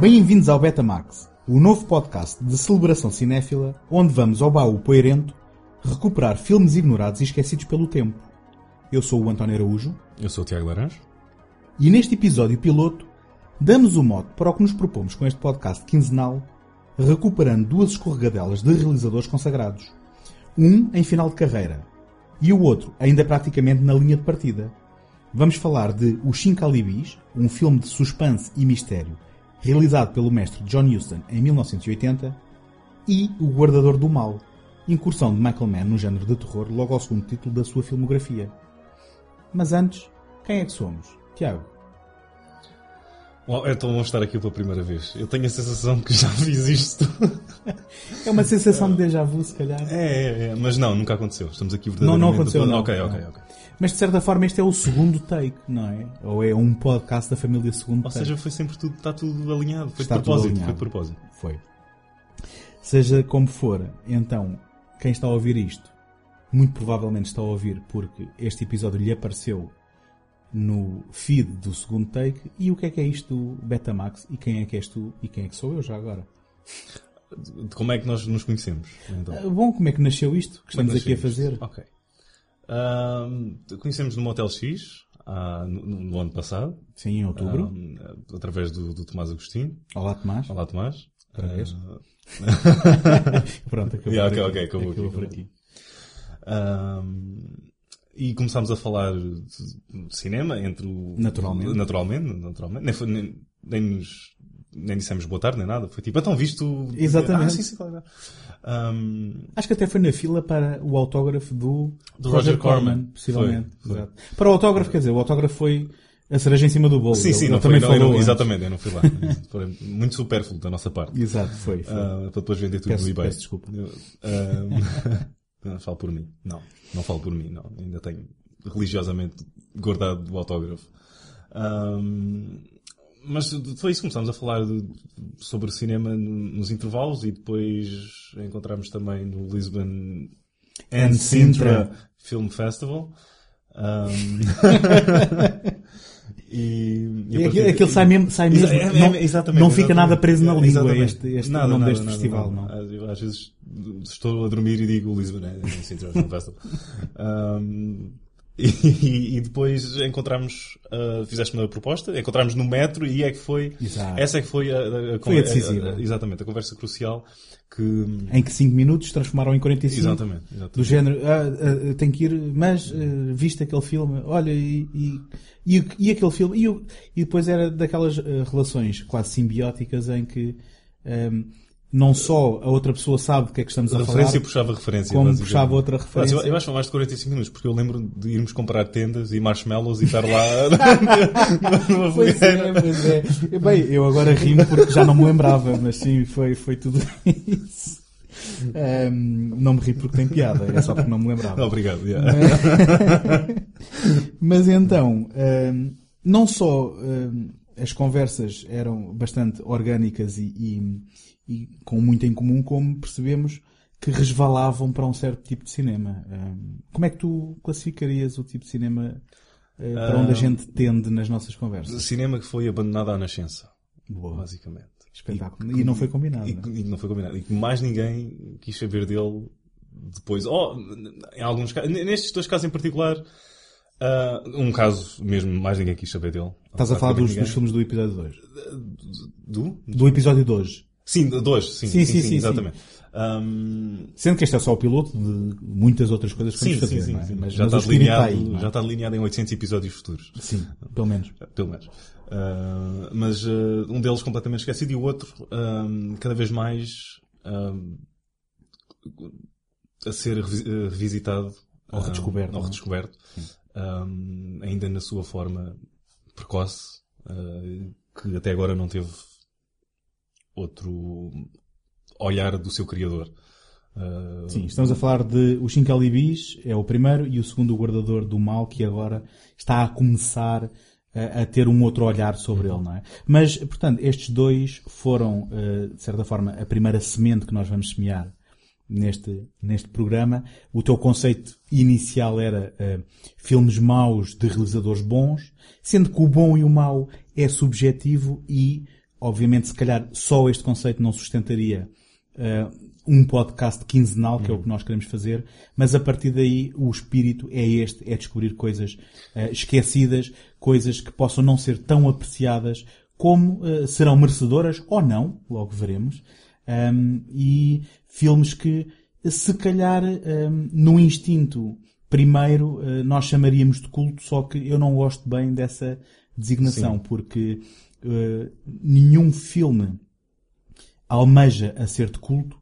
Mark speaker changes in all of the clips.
Speaker 1: Bem-vindos ao Betamax, o novo podcast de celebração cinéfila, onde vamos ao baú poeirento recuperar filmes ignorados e esquecidos pelo tempo. Eu sou o António Araújo
Speaker 2: Eu sou o Tiago Laranjo.
Speaker 1: e neste episódio piloto damos o mote para o que nos propomos com este podcast quinzenal, recuperando duas escorregadelas de realizadores consagrados. Um em final de carreira e o outro ainda praticamente na linha de partida. Vamos falar de Os Cinco Alibis, um filme de suspense e mistério, realizado pelo mestre John Huston em 1980, e O Guardador do Mal, incursão de Michael Mann no género de terror logo ao segundo título da sua filmografia. Mas antes, quem é que somos? Tiago.
Speaker 2: É tão bom estar aqui pela primeira vez. Eu tenho a sensação que já fiz isto.
Speaker 1: É uma sensação de déjà vu, se calhar.
Speaker 2: É, é, é, mas não, nunca aconteceu. Estamos aqui
Speaker 1: Não,
Speaker 2: verdadeiramente...
Speaker 1: não aconteceu, não.
Speaker 2: Ok, ok,
Speaker 1: Não.
Speaker 2: ok.
Speaker 1: Mas de certa forma este é o segundo take, não é? Ou é um podcast da família segundo
Speaker 2: Ou
Speaker 1: take.
Speaker 2: seja, foi sempre tudo, está tudo alinhado. Foi
Speaker 1: Está
Speaker 2: de propósito.
Speaker 1: alinhado.
Speaker 2: Foi de propósito.
Speaker 1: Foi. Seja como for, então, quem está a ouvir isto, muito provavelmente está a ouvir porque este episódio lhe apareceu no feed do segundo take. E o que é que é isto do Betamax? E quem é que és tu? E quem é que sou eu já agora?
Speaker 2: Como é que nós nos conhecemos? Então,
Speaker 1: Bom, como é que nasceu isto que
Speaker 2: Como é
Speaker 1: estamos aqui a fazer?
Speaker 2: Ok. Ahm, conhecemos no Motel X, ah, no, no ano passado.
Speaker 1: Sim, em outubro.
Speaker 2: ahm, através do, do Tomás Agostinho.
Speaker 1: Olá, Tomás.
Speaker 2: Olá, Tomás.
Speaker 1: Outra vez.
Speaker 2: Ah,
Speaker 1: Pronto, acabou.
Speaker 2: Yeah, ok, acabou aqui,
Speaker 1: por
Speaker 2: acabou.
Speaker 1: aqui.
Speaker 2: E começámos a falar de de cinema entre o...
Speaker 1: Naturalmente.
Speaker 2: Naturalmente, naturalmente. Nem, foi, nem, nem, nos, nem dissemos boa tarde, nem nada. Foi tipo, então visto...
Speaker 1: Exatamente.
Speaker 2: Ah, sim, sim, claro. Ahm,
Speaker 1: Acho que até foi na fila para o autógrafo do,
Speaker 2: Do
Speaker 1: Roger,
Speaker 2: Roger
Speaker 1: Corman,
Speaker 2: Corman.
Speaker 1: possivelmente.
Speaker 2: Foi, foi.
Speaker 1: Para o autógrafo, quer dizer, o autógrafo foi a cereja em cima do bolo.
Speaker 2: sim, sim,
Speaker 1: ele
Speaker 2: não
Speaker 1: também
Speaker 2: foi, não, eu
Speaker 1: falou
Speaker 2: não-
Speaker 1: antes.
Speaker 2: exatamente, eu não fui lá. Foi muito supérfluo da nossa parte.
Speaker 1: Exato, foi. foi.
Speaker 2: Ah, para depois vender tudo
Speaker 1: Peço-
Speaker 2: no eBay.
Speaker 1: peço desculpa.
Speaker 2: Eu, não, falo por mim. Não, não falo por mim, não. Ainda tenho religiosamente guardado o autógrafo. Ahm, mas foi isso, começámos a falar de- sobre cinema no- nos intervalos e depois encontramos também no Lisbon
Speaker 1: And
Speaker 2: and
Speaker 1: Sintra.
Speaker 2: Sintra Film Festival. Ahm, e, e
Speaker 1: É
Speaker 2: partir
Speaker 1: aquilo, sai mesmo, sai mesmo
Speaker 2: é- é-
Speaker 1: não,
Speaker 2: exatamente,
Speaker 1: não fica
Speaker 2: exatamente.
Speaker 1: nada preso na língua este, este
Speaker 2: Nada,
Speaker 1: nome
Speaker 2: nada,
Speaker 1: deste
Speaker 2: nada,
Speaker 1: festival, não.
Speaker 2: Eu, Às vezes estou a dormir e digo Lisbon, é, é Sintra Film Festival. Um, e, e depois encontramos, uh, fizeste uma proposta, encontramos no metro e é que foi,
Speaker 1: Exato.
Speaker 2: essa é que foi a, a, a,
Speaker 1: Foi a decisiva.
Speaker 2: exatamente, a conversa crucial que,
Speaker 1: Em que 5 minutos transformaram em 45.
Speaker 2: exatamente,
Speaker 1: Do
Speaker 2: exatamente.
Speaker 1: género, ah, ah, tenho que ir, mas ah, viste aquele filme, olha, e, e, e, e aquele filme, e, e depois era daquelas ah, relações quase simbióticas em que ahm, não só a outra pessoa sabe do que é que estamos a,
Speaker 2: A referência
Speaker 1: falar,
Speaker 2: puxava referência.
Speaker 1: como puxava outra
Speaker 2: Mas
Speaker 1: referência.
Speaker 2: Eu, eu acho que foi mais de 45 minutos, porque eu lembro de irmos comprar tendas e marshmallows e estar lá numa
Speaker 1: Pois é, pois é. Bem, eu agora rimo porque já não me lembrava, mas sim, foi, foi tudo isso. Ahm, não me ri porque tem piada, é só porque não me lembrava.
Speaker 2: Obrigado. yeah.
Speaker 1: Mas então, hum, não só hum, as conversas eram bastante orgânicas e, e- e com muito em comum, como percebemos que resvalavam para um certo tipo de cinema. Como é que tu classificarias o tipo de cinema eh, para onde a gente tende nas nossas conversas?
Speaker 2: Cinema que foi abandonado à nascença,
Speaker 1: Boa,
Speaker 2: basicamente.
Speaker 1: espetáculo.
Speaker 2: E,
Speaker 1: E não foi combinado.
Speaker 2: E,
Speaker 1: é?
Speaker 2: que- e não foi combinado. E que mais ninguém quis saber dele depois. Oh, em alguns casos, nestes dois casos em particular, ah, um caso mesmo, mais ninguém quis saber dele.
Speaker 1: Estás a falar dos, dos filmes do episódio 2.
Speaker 2: Do?
Speaker 1: Do episódio 2.
Speaker 2: Sim, dois, sim,
Speaker 1: Sim,
Speaker 2: sim,
Speaker 1: sim,
Speaker 2: sim,
Speaker 1: sim,
Speaker 2: exatamente. Ahm,
Speaker 1: Sendo que este é só o piloto de muitas outras coisas que vamos fazer,
Speaker 2: sim,
Speaker 1: é?
Speaker 2: sim.
Speaker 1: Mas,
Speaker 2: já,
Speaker 1: mas
Speaker 2: está delineado,
Speaker 1: aí, é?
Speaker 2: já está delineado em 800 episódios futuros.
Speaker 1: Sim, pelo menos.
Speaker 2: Pelo menos. Ah, mas ah, um deles completamente esquecido e o outro cada vez mais a ser eh, revisitado.
Speaker 1: Ou redescoberto,
Speaker 2: ou
Speaker 1: é?
Speaker 2: redescoberto. Ainda na sua forma precoce, ah, que até agora não teve outro olhar do seu criador. Ah,
Speaker 1: Sim, estamos a falar de Os Cinco Alibis, é o primeiro, e o segundo, o Guardador do Mal, que agora está a começar a, a ter um outro olhar sobre ele, não é? Mas, portanto, estes dois foram, eh, de certa forma, a primeira semente que nós vamos semear neste, neste programa. O teu conceito inicial era eh, filmes maus de realizadores bons, sendo que o bom e o mau é subjetivo e obviamente, se calhar só este conceito não sustentaria uh, um podcast quinzenal, que é o que nós queremos fazer, mas a partir daí o espírito é este, é descobrir coisas uh, esquecidas, coisas que possam não ser tão apreciadas como uh, serão merecedoras ou não, logo veremos, um, e filmes que se calhar um, no instinto primeiro uh, nós chamaríamos de culto, só que eu não gosto bem dessa designação, Sim. porque nenhum filme almeja a ser de culto,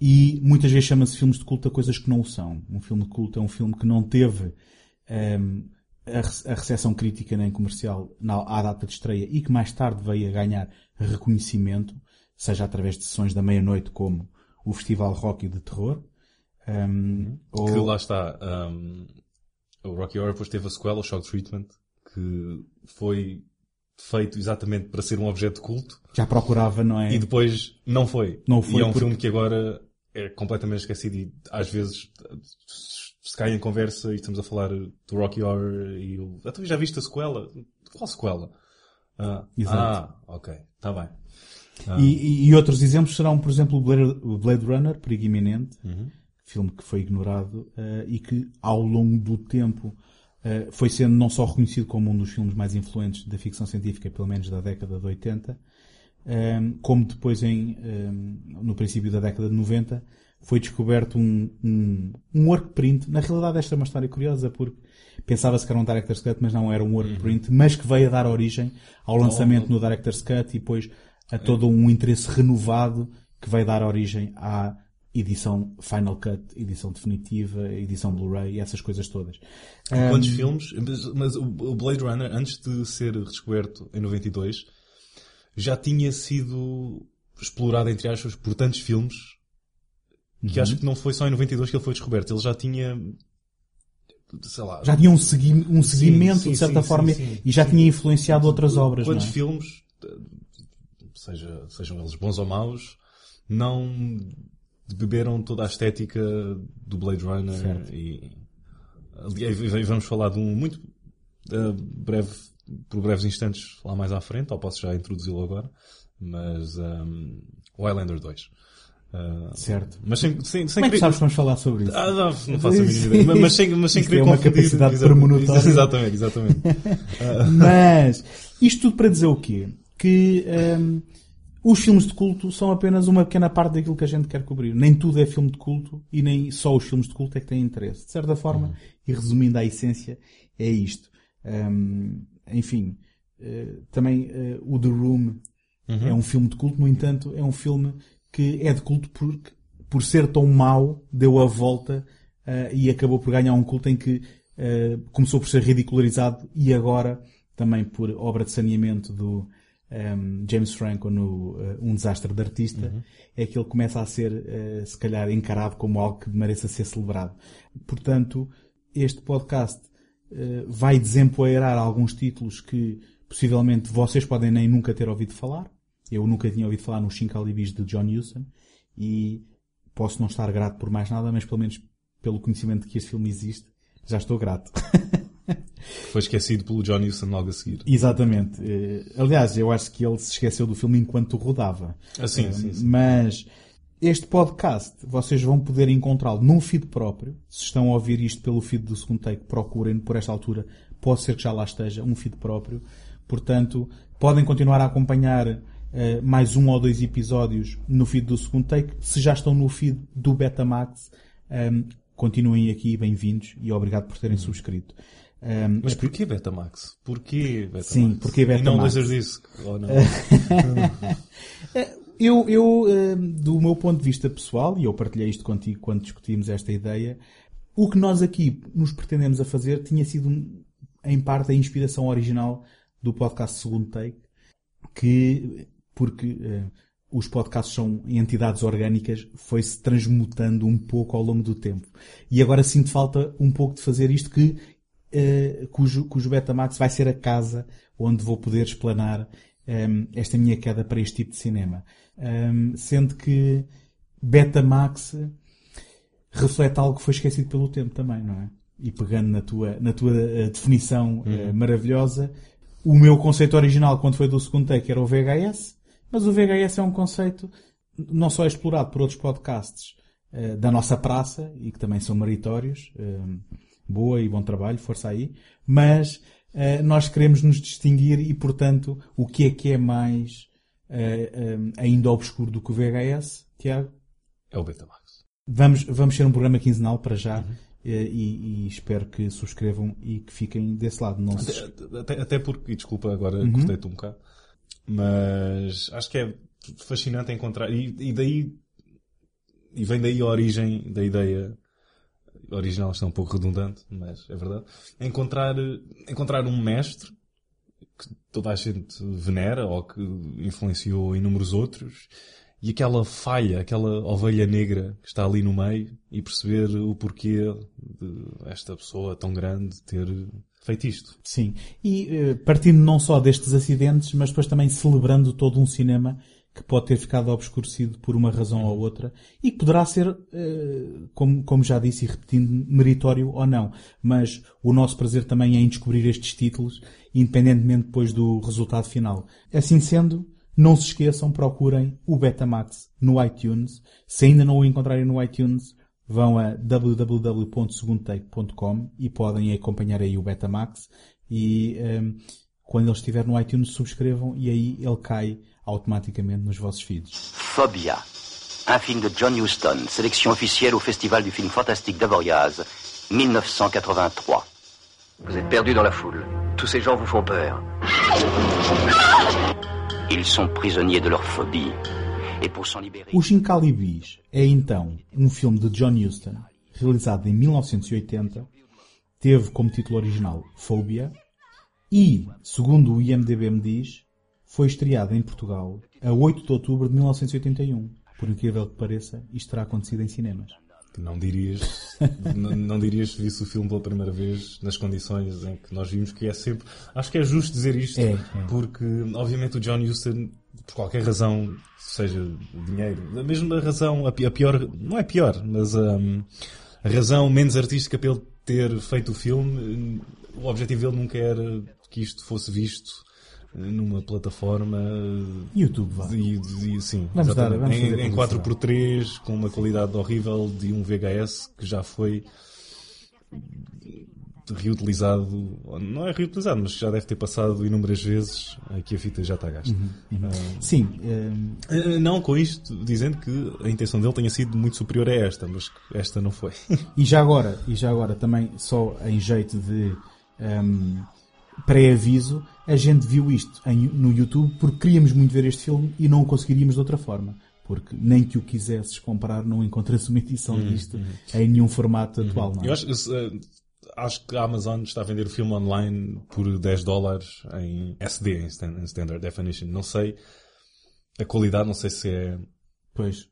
Speaker 1: e muitas vezes chama-se filmes de culto a coisas que não o são. Um filme de culto é um filme que não teve um, ehm, a, recepção crítica nem comercial na, à data de estreia e que mais tarde veio a ganhar reconhecimento, seja através de sessões da meia-noite como o Festival Rocky de Terror. Um,
Speaker 2: ehm, ou... Que lá está. Um, o Rocky Horror depois teve a sequela, o Shock Treatment, que foi feito exatamente para ser um objeto de culto.
Speaker 1: Já procurava, não é?
Speaker 2: E depois não foi. Não foi. E é um porque... filme que agora é completamente esquecido e às vezes se cai em conversa e estamos a falar do Rocky Horror e o... Ah, tu já viste a sequela? Qual sequela? Ah, ah ok. Está bem.
Speaker 1: Ah. E, e, outros exemplos serão, por exemplo, o Blade, Runner, Perigo Iminente, uhum. filme que foi ignorado uh, e que ao longo do tempo uh, foi sendo não só reconhecido como um dos filmes mais influentes da ficção científica, pelo menos da década de 80, um, como depois em, um, no princípio da década de 90 foi descoberto um, um, um workprint. Na realidade esta é uma história curiosa porque pensava-se que era um Director's Cut, mas não era um workprint, uhum. mas que veio a dar origem ao lançamento oh. no Director's Cut e depois a todo um interesse renovado que veio dar origem à edição Final Cut, edição definitiva, edição Blu-ray e essas coisas todas.
Speaker 2: Quantos um, filmes? Mas o Blade Runner, antes de ser descoberto em 92, já tinha sido explorado, entre aspas, por tantos filmes que uhum. acho que não foi só em 92 que ele foi descoberto. Ele já tinha sei lá.
Speaker 1: Já tinha um, segui um seguimento, sim, sim, de certa sim, forma, e já tinha influenciado outras obras.
Speaker 2: Quantos
Speaker 1: é?
Speaker 2: filmes, seja, sejam eles bons ou maus, não beberam toda a estética do Blade Runner certo. e, e vamos falar de um muito uh, breve por breves instantes lá mais à frente, ou posso já introduzi-lo agora, mas um, o Highlander 2.
Speaker 1: Uh, certo.
Speaker 2: Mas sem, sem, sem
Speaker 1: Como é que sabes que vamos falar sobre isso?
Speaker 2: Ah, não, não faço a mínima ideia. Mas sem, mas sem querer
Speaker 1: é uma capacidade premonitória.
Speaker 2: Exatamente, exatamente.
Speaker 1: mas, isto tudo para dizer o quê? Que um, os filmes de culto são apenas uma pequena parte daquilo que a gente quer cobrir. Nem tudo é filme de culto e nem só os filmes de culto é que têm interesse. De certa forma, uhum. e resumindo a essência, é isto. Um, enfim, uh, também uh, o The Room uhum. é um filme de culto, no entanto, é um filme que é de culto porque, por ser tão mau, deu a volta uh, e acabou por ganhar um culto em que começou por ser ridicularizado e agora também por obra de saneamento do um, ehm, James Franco no Um Desastre de Artista, uhum. é que ele começa a ser, se calhar, encarado como algo que mereça ser celebrado. Portanto, este podcast eh, vai desempoeirar alguns títulos que possivelmente vocês podem nem nunca ter ouvido falar. Eu nunca tinha ouvido falar nos 5 alibis de John Huston e posso não estar grato por mais nada, mas pelo menos pelo conhecimento de que este filme existe, já estou grato.
Speaker 2: Foi esquecido pelo John Huston logo a seguir.
Speaker 1: Exatamente. Eh, aliás, eu acho que ele se esqueceu do filme enquanto rodava.
Speaker 2: Ah, sim, uh, sim, sim.
Speaker 1: Mas este podcast vocês vão poder encontrá-lo num feed próprio. Se estão a ouvir isto pelo feed do segundo take, procurem por esta altura. Pode ser que já lá esteja um feed próprio. Portanto, podem continuar a acompanhar uh, mais um ou dois episódios no feed do segundo take. Se já estão no feed do Betamax, um, continuem aqui, bem-vindos e obrigado por terem subscrito.
Speaker 2: Um, Mas porquê Betamax? Porquê Betamax?
Speaker 1: Sim, porquê Betamax?
Speaker 2: E não Laserdisc? Ou não?
Speaker 1: Eh, eu, eu, do meu ponto de vista pessoal, e eu partilhei isto contigo quando discutimos esta ideia, o que nós aqui nos pretendemos a fazer tinha sido, em parte, a inspiração original do podcast Segundo Take, que, porque os podcasts são entidades orgânicas, foi-se transmutando um pouco ao longo do tempo. E agora sinto falta um pouco de fazer isto que, uh, cujo, cujo Betamax vai ser a casa onde vou poder explanar um, esta minha queda para este tipo de cinema. Um, sendo que Betamax reflete algo que foi esquecido pelo tempo também, não é? E pegando na tua, na tua uh, definição uh, uhum. uh, maravilhosa, o meu conceito original, quando foi do segundo take, era o VHS. Mas o VHS é um conceito não só explorado por outros podcasts uh, da nossa praça e que também são meritórios. Uh, boa e bom trabalho, força aí. Mas uh, nós queremos nos distinguir e, portanto, o que é que é mais um, ainda obscuro do que o VHS, Tiago?
Speaker 2: É o Betamax.
Speaker 1: Vamos, vamos ser um programa quinzenal para já. Uhum. E, e, espero que subscrevam e que fiquem desse lado. Não
Speaker 2: até, se... até, até porque, e desculpa agora, uhum. cortei-te um bocado, mas acho que é fascinante encontrar. E, e daí. E vem daí a origem da ideia original, está é um pouco redundante, mas é verdade. Encontrar, encontrar um mestre que toda a gente venera ou que influenciou inúmeros outros e aquela falha, aquela ovelha negra que está ali no meio e perceber o porquê de esta pessoa tão grande ter feito isto.
Speaker 1: Sim. E uh, partindo não só destes acidentes, mas depois também celebrando todo um cinema que pode ter ficado obscurecido por uma razão ou outra e que poderá ser, uh, como, como já disse e repetindo, meritório ou não. Mas o nosso prazer também é em descobrir estes títulos, independentemente depois do resultado final. Assim sendo, não se esqueçam, procurem o Betamax no iTunes. Se ainda não o encontrarem no iTunes, vão a www.segundotake.com e podem acompanhar aí o Betamax e um, ehm, quando ele estiver no iTunes subscrevam e aí ele cai automaticamente nos vossos feeds.
Speaker 3: Phobia, un film de John Huston, sélection officielle au Festival du film fantastique d'Avoriaz, 1983. Vous êtes perdu dans la foule. Tous ces gens vous font peur. Ils sont prisonniers de leur phobie. Et pour s'en libérer...
Speaker 1: O Shincalibis é então um filme de John Huston, realizado em 1980, teve como título original Phobia e, segundo o IMDB me diz, foi estreado em Portugal a 8 de outubro de 1981. Por incrível que pareça, isto terá acontecido em cinemas.
Speaker 2: Não dirias, não, não dirias se visse o filme pela primeira vez nas condições em que nós vimos que é sempre. Acho que é justo dizer isto, é, é. porque obviamente o John Huston, por qualquer razão, seja dinheiro, a mesma razão, a pior, não é pior, mas um, a razão menos artística para ele ter feito o filme, o objetivo dele nunca era que isto fosse visto numa plataforma
Speaker 1: YouTube vá.
Speaker 2: E, e, sim, vamos dar, vamos em, em 4x3 com uma qualidade horrível de um VHS que já foi reutilizado, não é reutilizado, mas já deve ter passado inúmeras vezes aqui a fita já está gasta. Uhum,
Speaker 1: uhum. Uh, Sim. Uh...
Speaker 2: Não com isto dizendo que a intenção dele tenha sido muito superior a esta, mas esta não foi.
Speaker 1: e já agora, e já agora também só em jeito de um, pré-aviso, a gente viu isto em, no YouTube porque queríamos muito ver este filme e não o conseguiríamos de outra forma. Porque nem que o quisesses comprar, não encontras uma edição hum, disto hum. em nenhum formato hum. atual. Não
Speaker 2: é? Eu acho, uh, acho, que a Amazon está a vender o filme online por 10 dólares em SD, em Standard Definition. Não sei a qualidade, não sei se é.
Speaker 1: Pois.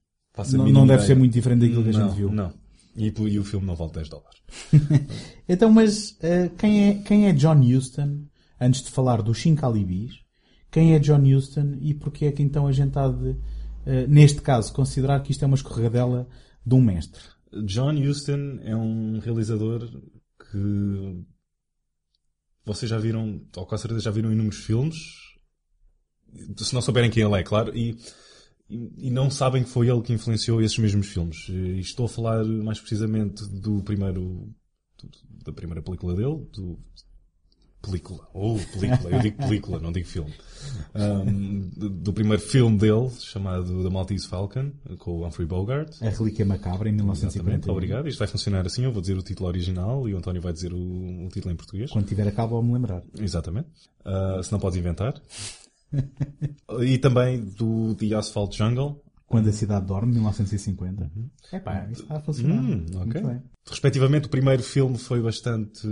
Speaker 1: Não, não deve ser muito diferente daquilo que a gente
Speaker 2: não,
Speaker 1: viu.
Speaker 2: Não. E, e, o filme não vale 10 dólares.
Speaker 1: então, mas uh, quem, é, quem é John Huston? antes de falar do Shincalibis, quem é John Huston e porque é que então a gente há de, uh, neste caso, considerar que isto é uma escorregadela de um mestre?
Speaker 2: John Huston é um realizador que vocês já viram, ou com certeza já viram inúmeros filmes, se não souberem quem ele é, claro, e, e, e não sabem que foi ele que influenciou esses mesmos filmes. E estou a falar mais precisamente do primeiro, da primeira película dele, do película, ou oh, película, eu digo película, não digo filme, um, do, primeiro filme dele, chamado The Maltese Falcon, com o Humphrey Bogart.
Speaker 1: A Relíquia Macabra, em 1950.
Speaker 2: Obrigado. Isto vai funcionar assim, eu vou dizer o título original e o António vai dizer o, o título em português.
Speaker 1: Quando tiver a cabo, vou-me lembrar.
Speaker 2: Exatamente. Uh, se não podes inventar. E também do The Asphalt Jungle,
Speaker 1: quando a Cidade Dorme, 1950. Uhum. Epá, isso está a funcionar. Hum, okay.
Speaker 2: Respectivamente, o primeiro filme foi bastante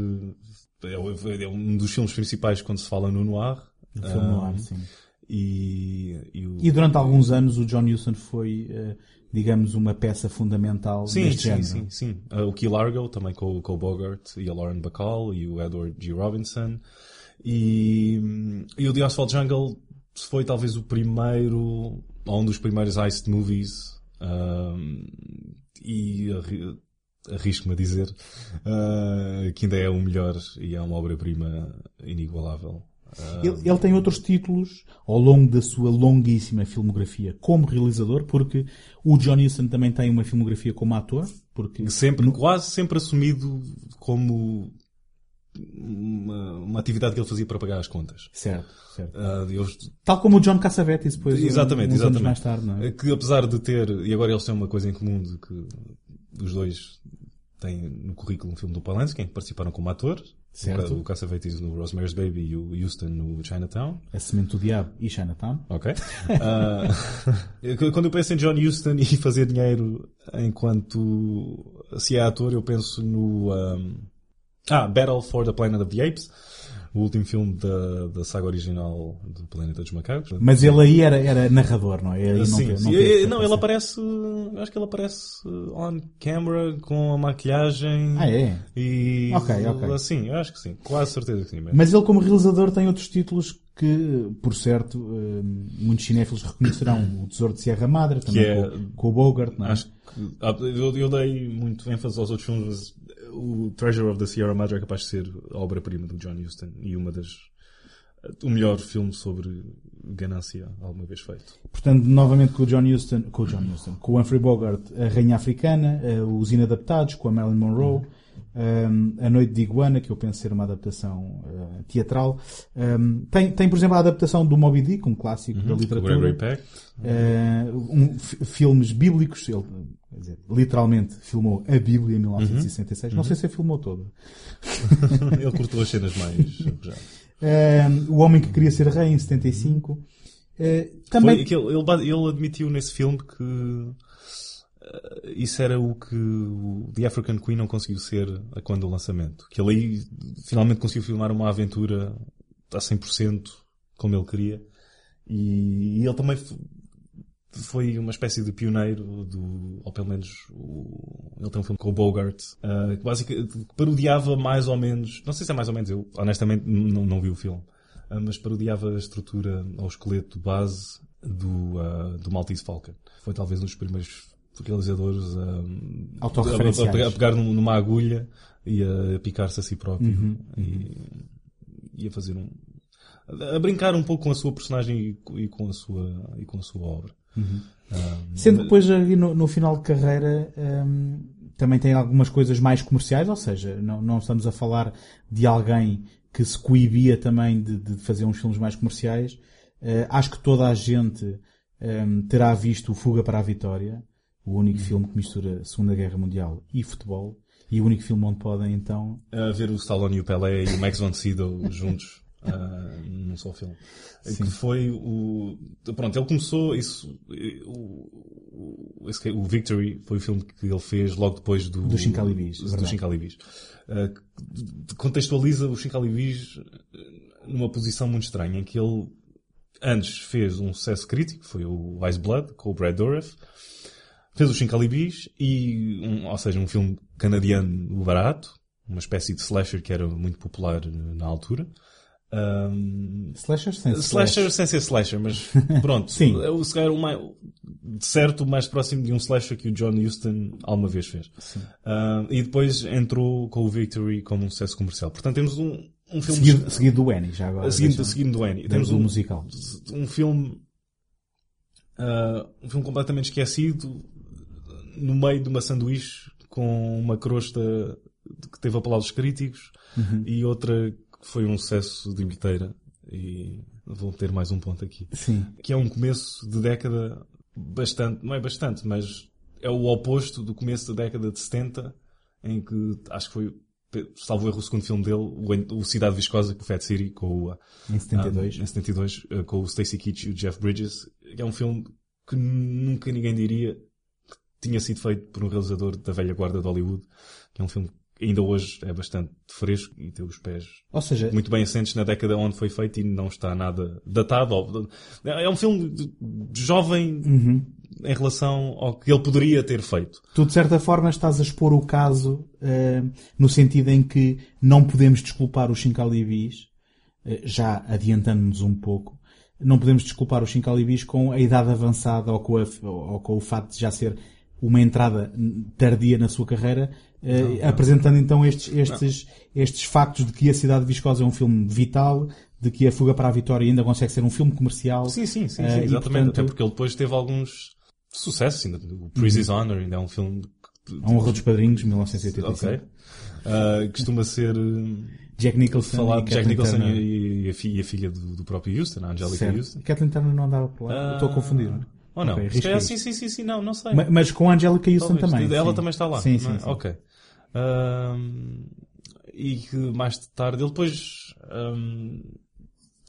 Speaker 2: é, é, um dos filmes principais quando se fala no noir.
Speaker 1: No filme um, noir, sim.
Speaker 2: E,
Speaker 1: e, o... e, durante alguns anos o John Huston foi, uh, digamos, uma peça fundamental
Speaker 2: sim,
Speaker 1: neste
Speaker 2: sim,
Speaker 1: género.
Speaker 2: Sim, sim, uh, o Key Largo, também com, com o Bogart e a Lauren Bacall e o Edward G. Robinson. E, e o The Asphalt Jungle foi talvez o primeiro, ou um dos primeiros heist movies. Um, e arrisco-me a dizer, uh, que ainda é o melhor e é uma obra-prima inigualável.
Speaker 1: Ele, ele tem outros títulos ao longo da sua longuíssima filmografia como realizador, porque o John Huston também tem uma filmografia como ator, porque
Speaker 2: Sempre, quase sempre assumido como uma, uma atividade que ele fazia para pagar as contas.
Speaker 1: certo, certo.
Speaker 2: Ah, eu-
Speaker 1: Tal como o John Cassavetes depois
Speaker 2: exatamente,
Speaker 1: uns
Speaker 2: exatamente.
Speaker 1: anos mais tarde, não é?
Speaker 2: Que apesar de ter, e agora eles têm uma coisa em comum de que os dois têm no currículo um filme do Polanski, em que participaram como atores.
Speaker 1: Certo.
Speaker 2: O Cassavetes no Rosemary's Baby e o Houston no Chinatown.
Speaker 1: A Semente do Diabo e Chinatown.
Speaker 2: Ok. Ah, eu- quando eu penso em John Huston e fazer dinheiro enquanto se é ator, eu penso no um, ah, Battle for the Planet of the Apes, o último filme da, da saga original do Planeta dos Macacos.
Speaker 1: Mas ele aí era, era narrador, não é? Aí não
Speaker 2: Sim,
Speaker 1: teve-
Speaker 2: sim.
Speaker 1: não
Speaker 2: não, ele aparece, acho que ele aparece on camera com a maquilhagem
Speaker 1: Ah, é?
Speaker 2: e
Speaker 1: Ok, ok.
Speaker 2: eu acho que sim, quase certeza que sim. mesmo.
Speaker 1: Mas ele, como realizador, tem outros títulos que, por certo, eh, muitos cinéfilos reconhecerão. O Tesouro de Sierra Madre, também
Speaker 2: é-
Speaker 1: com, com o Bogart, não é?
Speaker 2: Acho que ah, eu, eu dei muito ênfase aos outros filmes, o Treasure of the Sierra Madre é capaz de ser a obra-prima do John Huston e uma das o melhor filme sobre ganância alguma vez feito.
Speaker 1: Portanto, novamente com o John Huston, com o John Huston, com o Humphrey Bogart, a Rainha Africana, eh, os Inadaptados, com a Marilyn Monroe, eh, A Noite de Iguana, que eu penso ser uma adaptação eh, teatral. Eh, tem, tem, por exemplo, a adaptação do Moby Dick, um clássico da
Speaker 2: O
Speaker 1: literatura.
Speaker 2: Gregory Peck.
Speaker 1: Eh, um, filmes bíblicos, ele, dizer, literalmente filmou a Bíblia em 1966. Não sei se a filmou toda.
Speaker 2: Ele cortou as cenas mais.
Speaker 1: Eh, o Homem que Queria Ser Rei, em 75. Eh, também.
Speaker 2: Foi ele, ele, ele admitiu nesse filme que isso era o que o The African Queen não conseguiu ser a quando do lançamento. Que ele aí finalmente conseguiu filmar uma aventura a 100% como ele queria. E, e ele também foi uma espécie de pioneiro do, ou pelo menos o, ele tem um filme com o Bogart, eh, que basicamente parodiava mais ou menos, não sei se é mais ou menos, eu honestamente não, não vi o filme, ah, mas parodiava a estrutura ou o esqueleto base do, ah, do Maltese Falcon. Foi talvez um dos primeiros realizadores a, a,
Speaker 1: Autorreferenciais.
Speaker 2: a pegar, a pegar num- numa agulha e a picar-se a si próprio
Speaker 1: Uhum.
Speaker 2: e, e a fazer um a brincar um pouco com a sua personagem e, e com a sua e com a sua obra. Ah,
Speaker 1: Sendo que depois no, no final de carreira hum, também tem algumas coisas mais comerciais, ou seja, não, não estamos a falar de alguém que se coibia também de, de fazer uns filmes mais comerciais. Eh, acho que toda a gente hum, terá visto o Fuga para a Vitória, o único filme que mistura Segunda Guerra Mundial e futebol, e o único filme onde podem então
Speaker 2: a ver o Stallone e o Pelé e o Max von Sydow juntos ah, num só filme. Que foi o... Pronto, ele começou isso... O, o, que- o Victory foi o filme que ele fez logo depois do...
Speaker 1: Do Chincalibis,
Speaker 2: Do
Speaker 1: verdade.
Speaker 2: Chincalibis. Ah, contextualiza o Chincalibis numa posição muito estranha, em que ele antes fez um sucesso crítico, foi o Ice Blood, com o Brad Dourif, fez o Chincalibis e, um, ou seja, um filme canadiano barato, uma espécie de slasher que era muito popular na altura. Um,
Speaker 1: slasher sem
Speaker 2: slasher sem ser slasher, mas pronto.
Speaker 1: Sim.
Speaker 2: É o, se calhar, o mais, de certo, o mais próximo de um slasher que o John Huston alguma vez fez. Um, e depois entrou com o Victory como um sucesso comercial. Portanto, temos um, um filme...
Speaker 1: Seguido, seguido do Annie, já agora.
Speaker 2: seguindo, seguindo do Annie.
Speaker 1: Temos um musical.
Speaker 2: um filme ah, um filme completamente esquecido no meio de uma sanduíche com uma crosta que teve aplausos críticos
Speaker 1: Uhum.
Speaker 2: e outra que foi um sucesso de bilheteira e vou ter mais um ponto aqui
Speaker 1: Sim.
Speaker 2: que é um começo de década bastante, não é bastante, mas é o oposto do começo da década de 70 em que acho que foi salvo erro o segundo filme dele o, Cidade Viscosa com o Fat City com o,
Speaker 1: Em 72.
Speaker 2: ah, em 72, eh, com o Stacy Keach e o Jeff Bridges, que é um filme que nunca ninguém diria tinha sido feito por um realizador da velha guarda de Hollywood, que é um filme que ainda hoje é bastante fresco e tem os pés
Speaker 1: Ou seja,
Speaker 2: muito bem assentes na década onde foi feito e não está nada datado. É um filme jovem
Speaker 1: Uhum.
Speaker 2: em relação ao que ele poderia ter feito.
Speaker 1: tu de certa forma estás a expor o caso eh, no sentido em que não podemos desculpar os Chincalibis, eh, já adiantando-nos um pouco, não podemos desculpar os Chincalibis com a idade avançada ou com, a- ou com o facto de já ser uma entrada tardia na sua carreira, eh, apresentando então estes, estes, estes factos de que a Cidade Viscosa é um filme vital, de que a Fuga para a Vitória ainda consegue ser um filme comercial.
Speaker 2: Sim, sim, sim,
Speaker 1: Eh,
Speaker 2: sim
Speaker 1: e,
Speaker 2: exatamente.
Speaker 1: portanto,
Speaker 2: Até porque ele depois teve alguns sucessos. Ainda. O Priest Honor ainda é um filme. que-
Speaker 1: A Honra dos Padrinhos, 1985.
Speaker 2: Ok. Ah, costuma ser uh,
Speaker 1: Jack Nicholson e
Speaker 2: de Jack Nicholson e, e a filha, do, do próprio Houston, a Angelica
Speaker 1: Certo.
Speaker 2: Houston.
Speaker 1: Kathleen Turner não andava por lá.
Speaker 2: Ah,
Speaker 1: Estou a confundir. É?
Speaker 2: Ou não?
Speaker 1: Ok,
Speaker 2: Se sim, sim, sim, sim, não, não sei.
Speaker 1: Ma- Mas com a Angelica Houston
Speaker 2: Talvez.
Speaker 1: também.
Speaker 2: Ela
Speaker 1: sim.
Speaker 2: também está lá.
Speaker 1: Sim,
Speaker 2: não
Speaker 1: sim,
Speaker 2: é?
Speaker 1: sim.
Speaker 2: Ok. Ahm, e que mais tarde, ele depois ahm,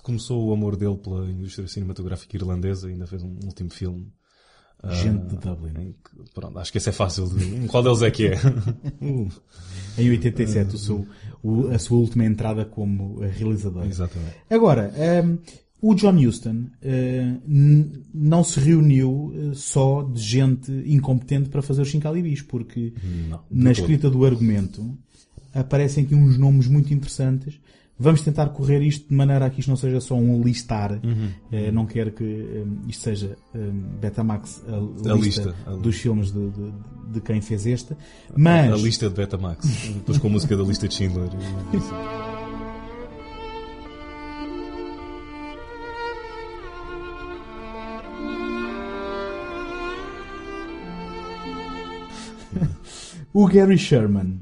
Speaker 2: começou o amor dele pela indústria cinematográfica irlandesa, ainda fez um último filme. ah,
Speaker 1: Gente de Dublin.
Speaker 2: que- pronto, acho que esse é fácil. De, qual deles é que é? Uh,
Speaker 1: Em 87, o seu- o- a sua última entrada como eh, realizador.
Speaker 2: exatamente.
Speaker 1: Agora, ehm, o John Huston n- não se reuniu eh, só de gente incompetente para fazer os cinco alibis, porque
Speaker 2: Não,
Speaker 1: na escrita do argumento aparecem aqui uns nomes muito interessantes. Vamos tentar correr isto de maneira a que isto não seja só um listar.
Speaker 2: Uhum.
Speaker 1: Eh, não quero que eh, isto seja eh, Betamax a,
Speaker 2: A
Speaker 1: lista,
Speaker 2: lista, a-
Speaker 1: dos filmes de, de- de quem fez este. Mas
Speaker 2: A lista de Betamax. Depois com a música da lista de Schindler.
Speaker 1: O Gary Sherman,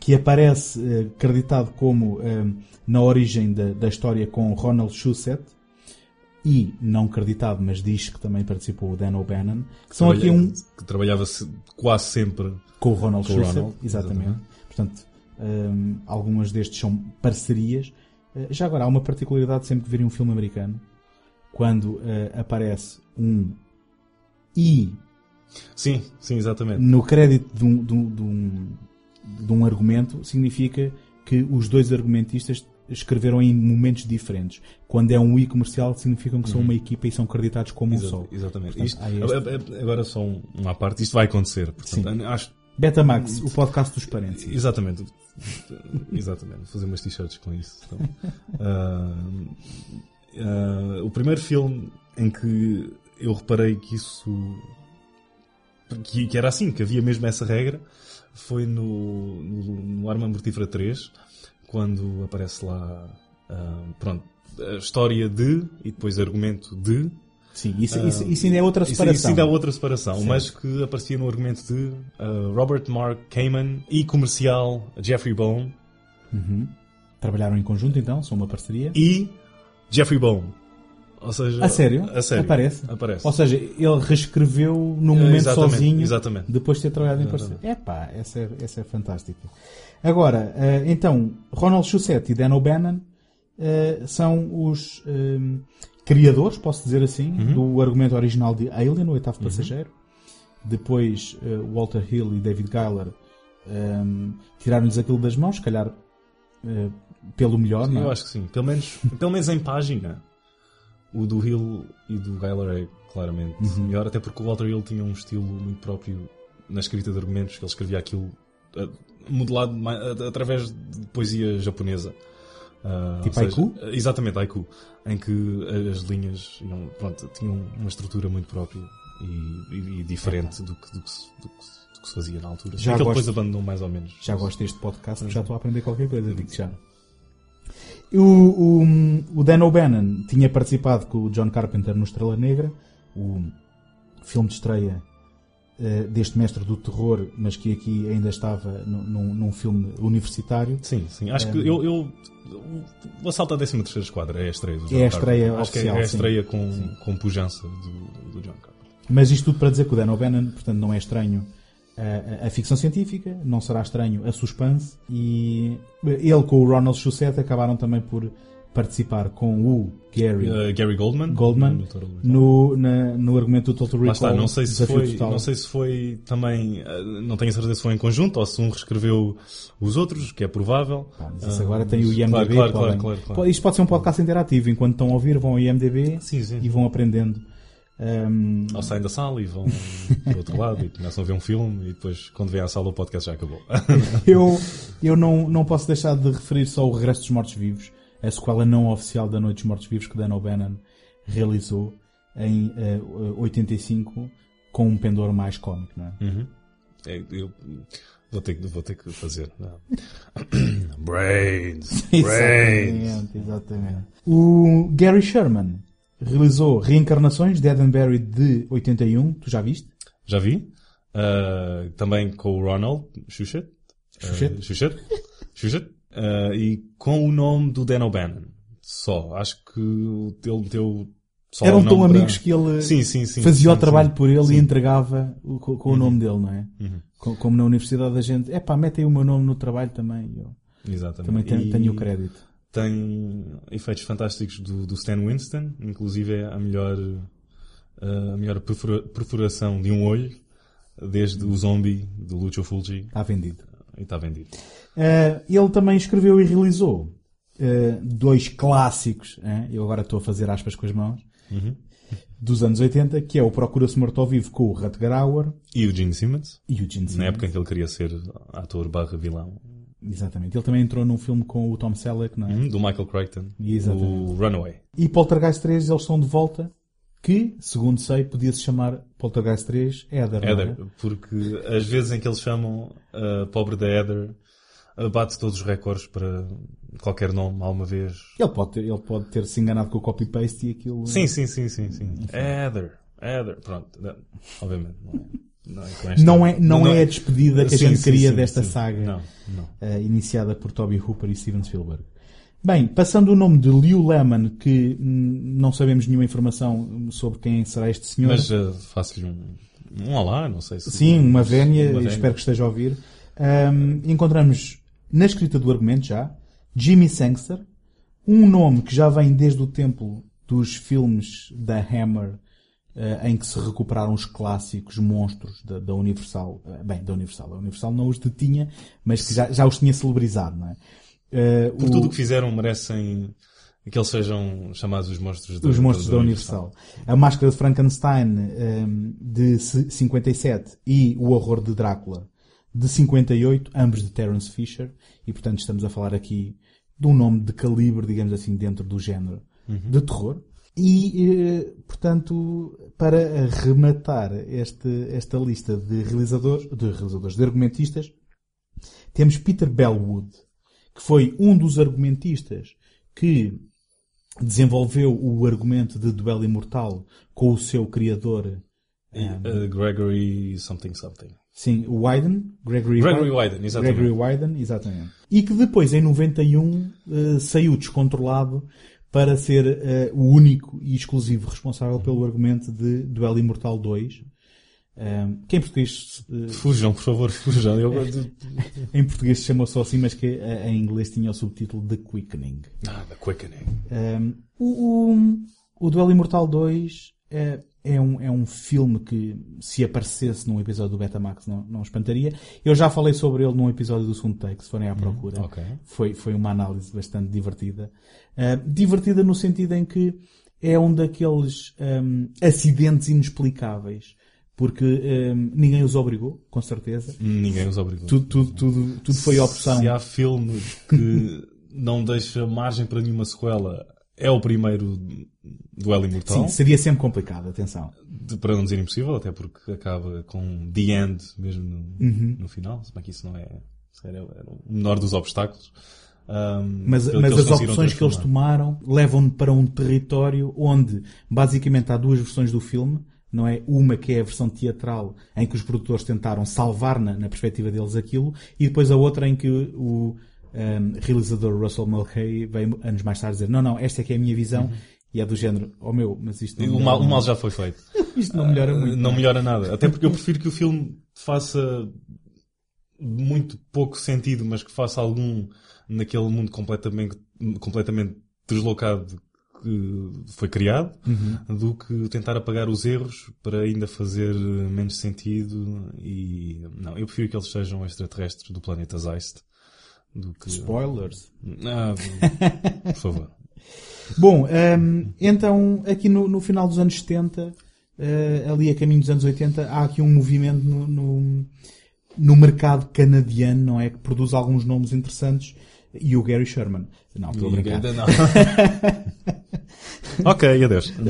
Speaker 1: que aparece eh, creditado como eh, na origem da, da história com Ronald Shusett, e não creditado, mas diz que também participou o Dan O'Bannon, que são aqui um
Speaker 2: Que trabalhava se- quase sempre
Speaker 1: com o Ronald
Speaker 2: Com
Speaker 1: Shusett,
Speaker 2: Ronald,
Speaker 1: exatamente.
Speaker 2: exatamente.
Speaker 1: Portanto, hum, algumas destes são parcerias. Eh, já agora, há uma particularidade sempre que virem um filme americano, quando eh, aparece um I
Speaker 2: Sim, sim, exatamente.
Speaker 1: no crédito de um, de um- de um- de um argumento, significa que os dois argumentistas escreveram em momentos diferentes. Quando é um I comercial, significam que são uma equipa e são creditados como um
Speaker 2: Exa-
Speaker 1: só.
Speaker 2: Exatamente.
Speaker 1: Portanto,
Speaker 2: Isto-
Speaker 1: este.
Speaker 2: a- a- agora só um- uma parte, isto vai acontecer. Portanto, acho,
Speaker 1: Betamax, o podcast dos parentes.
Speaker 2: exatamente. exatamente. Fazer umas t-shirts com isso. Então, ah, ah, o primeiro filme em que eu reparei que isso que, que era assim, que havia mesmo essa regra, foi no, no, no Arma Mortífera 3, quando aparece lá ah, pronto, a história de e depois argumento de
Speaker 1: Sim, isso, isso, isso ainda é outra separação.
Speaker 2: isso ainda é outra separação,
Speaker 1: Certo.
Speaker 2: mas que aparecia no argumento de uh, Robert Mark Kamen e comercial Jeffrey Bone
Speaker 1: Uhum. Trabalharam em conjunto então, são uma parceria.
Speaker 2: e Jeffrey Bone. Ou seja,
Speaker 1: A sério?
Speaker 2: A sério.
Speaker 1: Aparece?
Speaker 2: Aparece.
Speaker 1: Ou seja, ele reescreveu no momento
Speaker 2: Exatamente,
Speaker 1: sozinho,
Speaker 2: exatamente.
Speaker 1: depois de ter trabalhado em parceria. É pá, essa é, essa é fantástica. Agora, eh, então, Ronald Shusett e Dan O'Bannon eh, são os eh, criadores, posso dizer assim,
Speaker 2: Uhum.
Speaker 1: do argumento original de Alien, o oitavo passageiro. Depois, eh, Walter Hill e David Giler eh, tiraram-lhes aquilo das mãos, se calhar pelo melhor, não é?
Speaker 2: Eu acho que sim. Pelo menos, pelo menos em página. O do Hill e do Geiler é claramente
Speaker 1: Uhum.
Speaker 2: melhor, até porque o Walter Hill tinha um estilo muito próprio na escrita de argumentos, que ele escrevia aquilo eh, modelado a- através de poesia japonesa. Ah,
Speaker 1: Tipo
Speaker 2: seja,
Speaker 1: haiku?
Speaker 2: Exatamente, haiku. Em que as linhas pronto, tinham uma estrutura muito própria e, e- e diferente do que, do, que se, do, que, se- do que se fazia na altura.
Speaker 1: Já
Speaker 2: Já que ele
Speaker 1: gosto.
Speaker 2: depois abandonou mais ou menos.
Speaker 1: Já gosto deste podcast, já estou a aprender qualquer coisa, digo já. O, o, o Dan O'Bannon tinha participado com o John Carpenter no Estrela Negra, o filme de estreia eh, deste mestre do terror, mas que aqui ainda estava nu- num, num filme universitário.
Speaker 2: Sim, sim. Acho
Speaker 1: É.
Speaker 2: que eu, eu. O assalto à 13 terceira esquadra é a estreia do John
Speaker 1: É a
Speaker 2: Carpenter.
Speaker 1: estreia
Speaker 2: que
Speaker 1: oficial,
Speaker 2: é a
Speaker 1: sim.
Speaker 2: estreia com, com pujança do, do John Carpenter.
Speaker 1: Mas isto tudo para dizer que o Dan O'Bannon, portanto, não é estranho a, a- ficção científica, não será estranho a suspense, e ele com o Ronald Shusett acabaram também por participar com o Gary
Speaker 2: Uh, Gary Goldman.
Speaker 1: Goldman
Speaker 2: No
Speaker 1: na- no argumento do Total Recall.
Speaker 2: está, não sei se foi,
Speaker 1: Total.
Speaker 2: não sei se foi também, uh, não tenho certeza se foi em conjunto ou se um reescreveu os outros, que é provável.
Speaker 1: Pá, mas isso
Speaker 2: Ah,
Speaker 1: agora tem o
Speaker 2: mas-
Speaker 1: IMDB.
Speaker 2: Claro, claro,
Speaker 1: podem-
Speaker 2: claro, claro, claro.
Speaker 1: Isto pode ser um podcast interativo. Enquanto estão a ouvir, vão ao IMDB
Speaker 2: Sim, sim.
Speaker 1: e vão aprendendo. Ahm,
Speaker 2: Ou saem da sala e vão para o outro lado e começam a ver um filme e depois, quando vêm à sala, o podcast já acabou.
Speaker 1: eu eu não, não posso deixar de referir só o Regresso dos Mortos-Vivos, a sequela não oficial da Noite dos Mortos-Vivos que Dan O'Bannon realizou em eh, 85 com um pendor mais cómico, não é?
Speaker 2: Uhum. É, eu- Vou ter, que- vou ter que fazer. Brains. Brains.
Speaker 1: Exatamente, exatamente. O Gary Sherman realizou Reencarnações, and Buried de 81. Tu já viste?
Speaker 2: Já vi. Uh, também com o Ronald Schuchet.
Speaker 1: Schuchet?
Speaker 2: Uh, Schuchet. Schuchet. Uh, e com o nome do Dan O'Bannon. Só. Acho que ele meteu só
Speaker 1: Eram tão
Speaker 2: para-
Speaker 1: amigos que ele
Speaker 2: Sim, sim, sim.
Speaker 1: fazia o trabalho por ele e.
Speaker 2: Uhum.
Speaker 1: entregava o- com, com o nome dele, não é? Co- Como na universidade a gente, é pá, metem o meu nome no trabalho também. Eu
Speaker 2: Exatamente.
Speaker 1: também tenho,
Speaker 2: E
Speaker 1: tenho o crédito.
Speaker 2: Tem efeitos fantásticos do, do Stan Winston. Inclusive é a melhor, uh, a melhor perfura- perfuração de um olho. Desde o Zombie, do Lucio Fulci.
Speaker 1: Está vendido.
Speaker 2: E está vendido.
Speaker 1: Eh, ele também escreveu e realizou eh, dois clássicos, eh, eu agora estou a fazer aspas com as mãos, dos anos 80, que é o Procura-se Morto ao Vivo com o Rutger Hauer
Speaker 2: E o Gene Simmons.
Speaker 1: e o Gene
Speaker 2: Na
Speaker 1: Simmons.
Speaker 2: época em que ele queria ser ator barra vilão.
Speaker 1: Exatamente. Ele também entrou num filme com o Tom Selleck, não é?
Speaker 2: Hum, Do Michael Crichton.
Speaker 1: Exatamente.
Speaker 2: O Runaway.
Speaker 1: E Poltergeist 3, eles estão de volta, que, segundo sei, podia-se chamar Poltergeist 3 Heather. é?
Speaker 2: Heather. Porque as vezes em que eles chamam a pobre da Heather, uh, bate todos os recordes para qualquer nome, alguma vez.
Speaker 1: Ele pode, ter, ele pode ter se enganado com o copy-paste e aquilo...
Speaker 2: Sim, sim, sim, sim, sim. Heather. Heather. Pronto. Obviamente. Não é, não é, esta-
Speaker 1: Não é, não, é a despedida que a
Speaker 2: Sim,
Speaker 1: gente
Speaker 2: sim,
Speaker 1: queria desta
Speaker 2: sim.
Speaker 1: saga.
Speaker 2: Não, não.
Speaker 1: eh, iniciada por Toby Hooper e Steven Spielberg. Bem, passando o nome de Liu Lemon, que hum, não sabemos nenhuma informação sobre quem será este senhor.
Speaker 2: Mas uh, faço-lhe um, um olá, não sei se...
Speaker 1: Sim, uma vénia,
Speaker 2: Uma vénia.
Speaker 1: espero que esteja a ouvir. Hum, encontramos na escrita do argumento já Jimmy Sangster, um nome que já vem desde o tempo dos filmes da Hammer, em que se recuperaram os clássicos monstros da, da Universal. Eh, bem, da Universal. A Universal não os detinha, mas que já, já os tinha celebrizado, não é? Eh,
Speaker 2: Por
Speaker 1: o-
Speaker 2: tudo o que fizeram merecem que eles sejam chamados os monstros da,
Speaker 1: os monstros da Universal. A Máscara de Frankenstein ehm, de c- 57 e O Horror de Drácula de 58, ambos de Terence Fisher, e portanto estamos a falar aqui de um nome de calibre, digamos assim, dentro do género de terror. E, eh, portanto, para rematar este, esta lista de realizadores, de realizadores, de argumentistas, temos Peter Bellwood, que foi um dos argumentistas que desenvolveu o argumento de duelo imortal com o seu criador,
Speaker 2: E, uh, Gregory something something.
Speaker 1: sim, Wyden, Gregory,
Speaker 2: Gregory
Speaker 1: Wyden,
Speaker 2: exatamente.
Speaker 1: Gregory Wyden, exatamente. E que depois, em 91, eh, saiu descontrolado para ser eh, o único e exclusivo responsável pelo argumento de Duelo Imortal 2, eh, que em português, eh,
Speaker 2: Fujam, por favor, fujam. Eu...
Speaker 1: em português se chamou só assim, mas que eh, em inglês tinha o subtítulo The Quickening.
Speaker 2: ah, The Quickening.
Speaker 1: Um, o, o, o Duelo Imortal 2 é, é, um, é um filme que, se aparecesse num episódio do Betamax, não, não espantaria. Eu já falei sobre ele num episódio do segundo take, se forem à procura.
Speaker 2: ok.
Speaker 1: Foi, foi uma análise bastante divertida. Uh, divertida no sentido em que é um daqueles um, acidentes inexplicáveis. Porque um, ninguém os obrigou, com certeza.
Speaker 2: Ninguém os obrigou.
Speaker 1: Tudo, tudo, tudo, tudo foi opção.
Speaker 2: Se há filme que não deixa margem para nenhuma sequela, é o primeiro duelo imortal.
Speaker 1: Sim, seria sempre complicado, atenção.
Speaker 2: De- para não dizer impossível, até porque acaba com the end mesmo no,
Speaker 1: Uhum.
Speaker 2: no final. Se bem que isso não é, calhar era o menor dos obstáculos. Ahm,
Speaker 1: Mas, mas as opções que eles tomaram levam-no para um território onde, basicamente, há duas versões do filme. Não é? Uma que é a versão teatral, em que os produtores tentaram salvar na, na perspectiva deles aquilo, e depois a outra em que o um, realizador Russell Mulcahy veio anos mais tarde dizer: Não, não, esta é que é a minha visão, e é do género: Oh meu, mas isto não
Speaker 2: O mal, o mal já foi feito.
Speaker 1: Isto não melhora muito.
Speaker 2: não melhora nada. Até porque eu prefiro que o filme faça muito pouco sentido, mas que faça algum naquele mundo completamente, completamente deslocado que foi criado, do que tentar apagar os erros para ainda fazer menos sentido e não, eu prefiro que eles sejam extraterrestres do planeta Zeist do que
Speaker 1: Spoilers.
Speaker 2: Ah, por favor.
Speaker 1: Bom, hum, então, aqui no, no final dos anos 70, eh, ali a caminho dos anos 80, há aqui um movimento no, no, no mercado canadiano, não é? Que produz alguns nomes interessantes. E o Gary Sherman. Não, estou a brincar.
Speaker 2: Não. ok, adeus.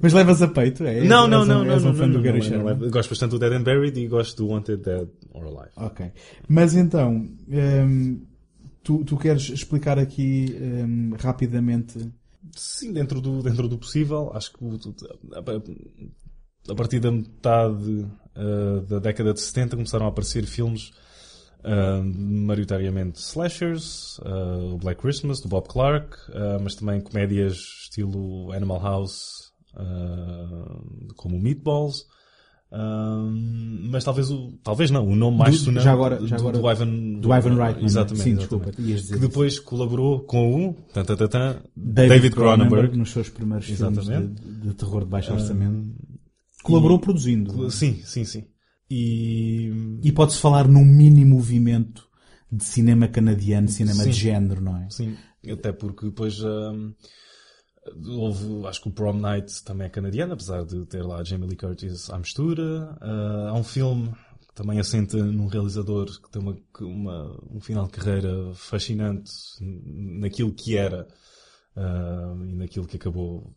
Speaker 1: Mas levas a peito? É?
Speaker 2: Não, não, não,
Speaker 1: um-
Speaker 2: não,
Speaker 1: um
Speaker 2: não,
Speaker 1: fã
Speaker 2: não,
Speaker 1: do
Speaker 2: não,
Speaker 1: Gary
Speaker 2: não,
Speaker 1: Sherman.
Speaker 2: não, Gosto bastante do Dead and Buried e gosto do Wanted Dead or Alive.
Speaker 1: Ok. Mas então, hum, tu, tu queres explicar aqui hum, rapidamente.
Speaker 2: Sim, dentro do, dentro do possível, acho que a, partir da metade ah, da década de 70 começaram a aparecer filmes ah, maioritariamente slashers, o Black Christmas, do Bob Clark, ah, mas também comédias estilo Animal House, ah, como Meatballs. Ah, mas talvez o, talvez não, o nome mais
Speaker 1: Do-
Speaker 2: sonante do,
Speaker 1: agora-
Speaker 2: do Ivan,
Speaker 1: Do Ivan Reitman.
Speaker 2: Exatamente.
Speaker 1: Sim, desculpa.
Speaker 2: Que
Speaker 1: isso.
Speaker 2: depois colaborou com o tan, tan, tan,
Speaker 1: David,
Speaker 2: David
Speaker 1: Cronenberg, nos seus primeiros
Speaker 2: Exatamente.
Speaker 1: filmes de, de terror de baixo orçamento. Colaborou produzindo.
Speaker 2: Sim, sim, sim. E.
Speaker 1: E pode-se falar num mini movimento de cinema canadiano, cinema
Speaker 2: Sim.
Speaker 1: de género, não é?
Speaker 2: Sim, até porque depois. hum, houve, acho que o Prom Night também é canadiano, apesar de ter lá Jamie Lee Curtis à mistura. Ah, há um filme que também assenta num realizador que tem uma, uma- um final de carreira fascinante naquilo que era ah, e naquilo que acabou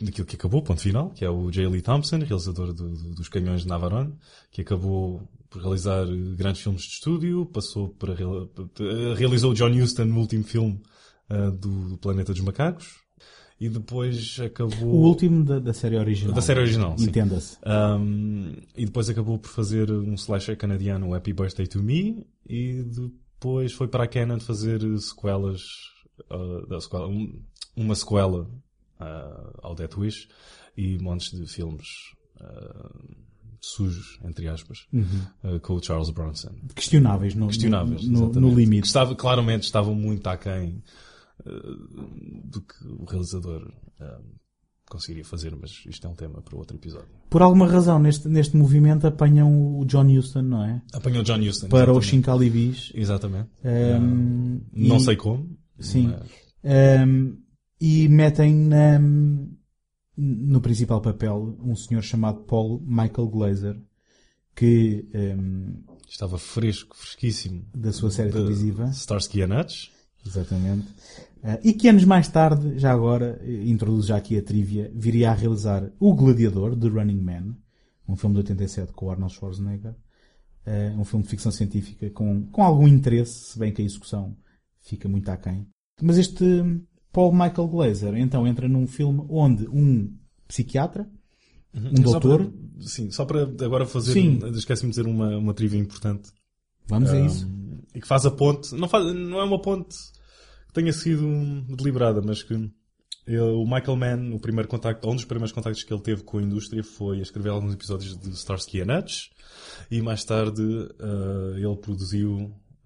Speaker 2: daquilo que acabou, ponto final, que é o J. Lee Thompson, realizador do- do- dos Canhões de Navarone, que acabou por realizar grandes filmes de estúdio, passou para real- realizou John Huston no último filme eh, do, Planeta dos Macacos e depois acabou
Speaker 1: O último da, da série original.
Speaker 2: da série original, sim.
Speaker 1: Entenda-se.
Speaker 2: Um, e depois acabou por fazer um slasher canadiano, Happy Birthday to Me, e depois foi para a Canon fazer sequelas, uh, da sequela, um- uma sequela uh, ao Death Wish e montes de filmes uh, sujos, entre aspas, uh, com o Charles Bronson.
Speaker 1: Questionáveis no,
Speaker 2: Questionáveis,
Speaker 1: no, no, no
Speaker 2: Que
Speaker 1: limite.
Speaker 2: Estava, claramente estavam muito aquém uh, do que o realizador uh, conseguiria fazer, mas isto é um tema para outro episódio.
Speaker 1: Por alguma razão, neste, neste movimento apanham o John Huston, não é?
Speaker 2: Apanhou John Huston.
Speaker 1: Para os
Speaker 2: exatamente.
Speaker 1: Chincalibis.
Speaker 2: Exatamente.
Speaker 1: Um,
Speaker 2: Não
Speaker 1: e-
Speaker 2: sei como.
Speaker 1: Sim.
Speaker 2: mas-
Speaker 1: Um, e metem na- no principal papel um senhor chamado Paul Michael Glazer, que um,
Speaker 2: Estava fresco, fresquíssimo.
Speaker 1: da sua série televisiva,
Speaker 2: Starsky and Hutch.
Speaker 1: exatamente, uh, e que anos mais tarde, já agora, eh, introduzo já aqui a trivia, viria a realizar O Gladiador, de Running Man, um filme de 87 com Arnold Schwarzenegger, uh, um filme de ficção científica com, com algum interesse, se bem que a execução fica muito aquém. Mas este Paul Michael Glazer, então, entra num filme onde um psiquiatra, um
Speaker 2: Só
Speaker 1: doutor,
Speaker 2: para- sim, só para agora fazer.
Speaker 1: Sim.
Speaker 2: Esqueci-me de dizer uma, uma trivia importante.
Speaker 1: vamos a
Speaker 2: Um,
Speaker 1: isso.
Speaker 2: E que faz a ponte. Não, faz, não é uma ponte tenha sido deliberada, mas que ele- o Michael Mann, o primeiro contacto, um dos primeiros contactos que ele teve com a indústria foi a escrever alguns episódios de Starsky and Hutch e mais tarde uh, ele produziu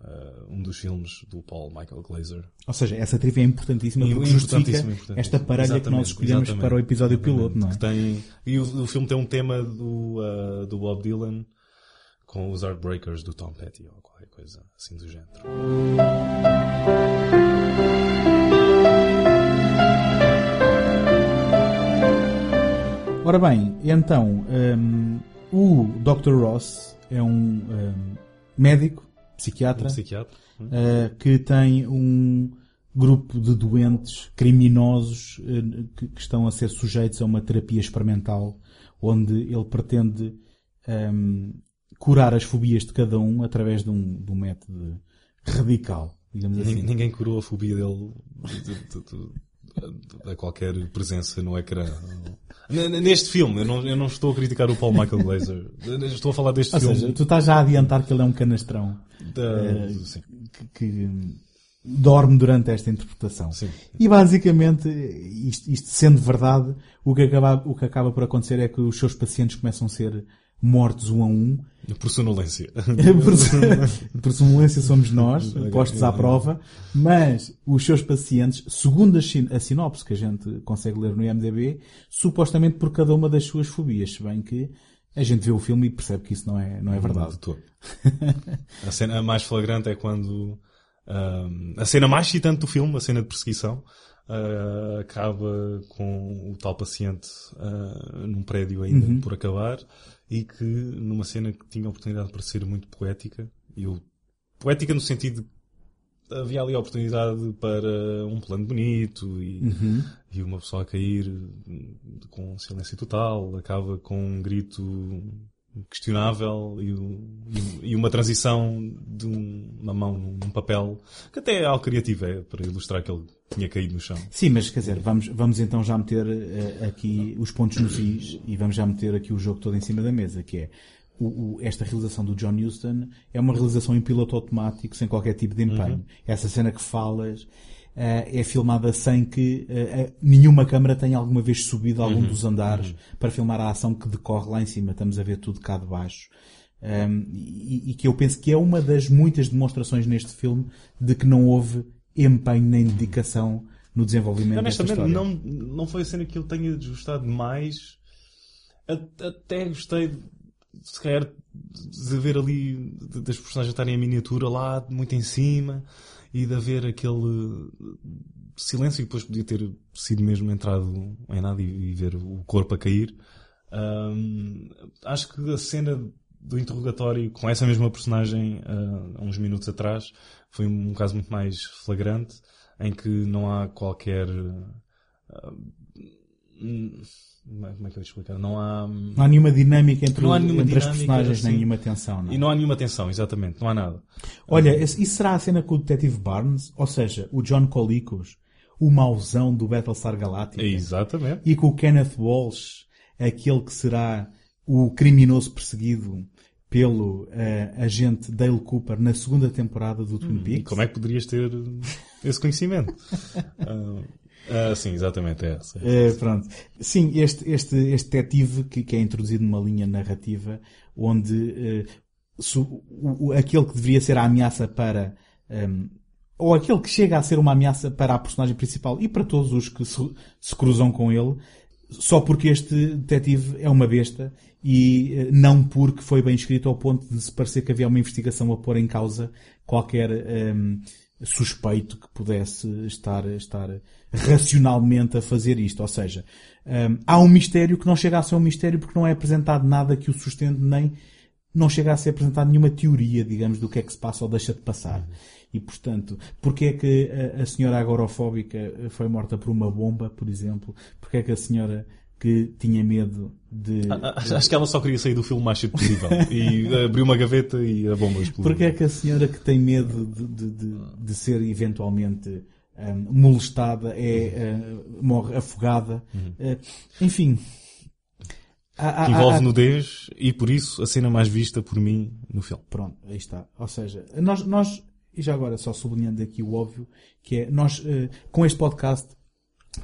Speaker 2: uh, um dos filmes do Paul Michael Glazer.
Speaker 1: Ou seja, essa trivia é importantíssima porque justifica
Speaker 2: Importantíssimo, importantíssimo.
Speaker 1: esta parelha que nós escolhemos para o episódio piloto, não é?
Speaker 2: Tem, e o, o filme tem um tema do, uh, do Bob Dylan com os Heartbreakers do Tom Petty ou qualquer coisa assim do género.
Speaker 1: Ora bem, então, hum, o Dr. Ross é um hum, médico, psiquiatra,
Speaker 2: Um psiquiatra.
Speaker 1: uh, que tem um grupo de doentes criminosos uh, que, que estão a ser sujeitos a uma terapia experimental onde ele pretende hum, curar as fobias de cada um através de um, de um método radical, digamos assim.
Speaker 2: Ninguém, curou a fobia dele de, de- de- a qualquer presença no ecrã. Neste filme, eu não, eu não estou a criticar o Paul Michael Glazer. Estou a falar deste
Speaker 1: Ou
Speaker 2: filme.
Speaker 1: seja, tu estás já a adiantar que ele é um canastrão
Speaker 2: da- sim,
Speaker 1: que, que, dorme durante esta interpretação.
Speaker 2: sim.
Speaker 1: E basicamente, isto, isto sendo verdade, o que, acaba, o que acaba por acontecer é que os seus pacientes começam a ser mortos um a um.
Speaker 2: Por sonolência.
Speaker 1: Por, por somolência somos nós, postos à prova, mas os seus pacientes, segundo a, sin- a sinopse que a gente consegue ler no IMDB, supostamente por cada uma das suas fobias, se bem que a gente vê o filme e percebe que isso não é, não é verdade.
Speaker 2: De todo. a cena mais flagrante é quando a cena mais excitante do filme, a cena de perseguição, ah, acaba com o tal paciente ah, num prédio ainda por acabar e que numa cena que tinha a oportunidade para ser muito poética, eu, poética no sentido de havia ali a oportunidade para um plano bonito e,
Speaker 1: Uhum.
Speaker 2: e uma pessoa a cair com silêncio total, acaba com um grito questionável e, o- e- uma transição de um- uma mão num papel que até é algo criativo, é para ilustrar que ele tinha caído no chão.
Speaker 1: Sim, mas quer dizer, vamos, vamos então já meter eh, aqui os pontos nos is e vamos já meter aqui o jogo todo em cima da mesa, que é o- o- esta realização do John Huston é uma realização em piloto automático, sem qualquer tipo de empenho. Essa cena que falas é filmada sem que eh, eh, nenhuma câmara tenha alguma vez subido a algum dos andares para filmar a ação que decorre lá em cima. Estamos a ver tudo cá de baixo. Um, e, e que eu penso que é uma das muitas demonstrações neste filme de que não houve empenho nem dedicação no desenvolvimento desta
Speaker 2: Honestamente,
Speaker 1: história.
Speaker 2: não, não foi a cena que eu tenha gostado mais. Até gostei, de, se calhar, de ver ali das personagens estarem em miniatura lá, muito em cima, e de haver aquele silêncio e depois podia ter sido mesmo entrado em nada e, e ver o corpo a cair. Ahm, acho que a cena do interrogatório com essa mesma personagem ah, há uns minutos atrás foi um caso muito mais flagrante em que não há qualquer hum, como é como é que eu ia explicar? Não há hum,
Speaker 1: Não há nenhuma dinâmica entre,
Speaker 2: Não há nenhuma
Speaker 1: entre as
Speaker 2: dinâmica,
Speaker 1: personagens, nem
Speaker 2: sim.
Speaker 1: nenhuma tensão. Não.
Speaker 2: e não há nenhuma tensão, exatamente, não há nada.
Speaker 1: Olha, isso será a cena com o Detetive Barnes? Ou seja, o John Colicos, o mauzão do Battlestar Galactica,
Speaker 2: Exatamente.
Speaker 1: e com o Kenneth Walsh, aquele que será o criminoso perseguido pelo eh, agente Dale Cooper na segunda temporada do Twin
Speaker 2: E
Speaker 1: Peaks.
Speaker 2: como é que poderias ter esse conhecimento? Ah, ah, sim, exatamente, é essa.
Speaker 1: Eh, pronto. Sim, este, este, este detetive que, que é introduzido numa linha narrativa onde eh, se o- o- aquele que deveria ser a ameaça para ehm, ou aquele que chega a ser uma ameaça para a personagem principal e para todos os que se, se cruzam com ele só porque este detetive é uma besta e eh, não porque foi bem escrito ao ponto de se parecer que havia uma investigação a pôr em causa qualquer ehm, suspeito que pudesse estar, estar racionalmente a fazer isto. Ou seja, ehm, há um mistério que não chega a ser um mistério porque não é apresentado nada que o sustente nem não chega a ser apresentada nenhuma teoria, digamos, do que é que se passa ou deixa de passar. E, portanto, porque é que a, a senhora agorofóbica foi morta por uma bomba, por exemplo? Porque é que a senhora que tinha medo de...
Speaker 2: Acho que ela só queria sair do filme o mais cedo possível. E abriu uma gaveta e a bomba explodiu.
Speaker 1: Porque é que a senhora que tem medo de, de, de, de ser eventualmente hum, molestada é, hum, morre afogada? Uh, enfim. Há- há-
Speaker 2: Envolve
Speaker 1: há-
Speaker 2: nudez e por isso a cena mais vista por mim no filme.
Speaker 1: Pronto, aí está. Ou seja, nós, nós e já agora só sublinhando aqui o óbvio, que é, nós, eh, com este podcast,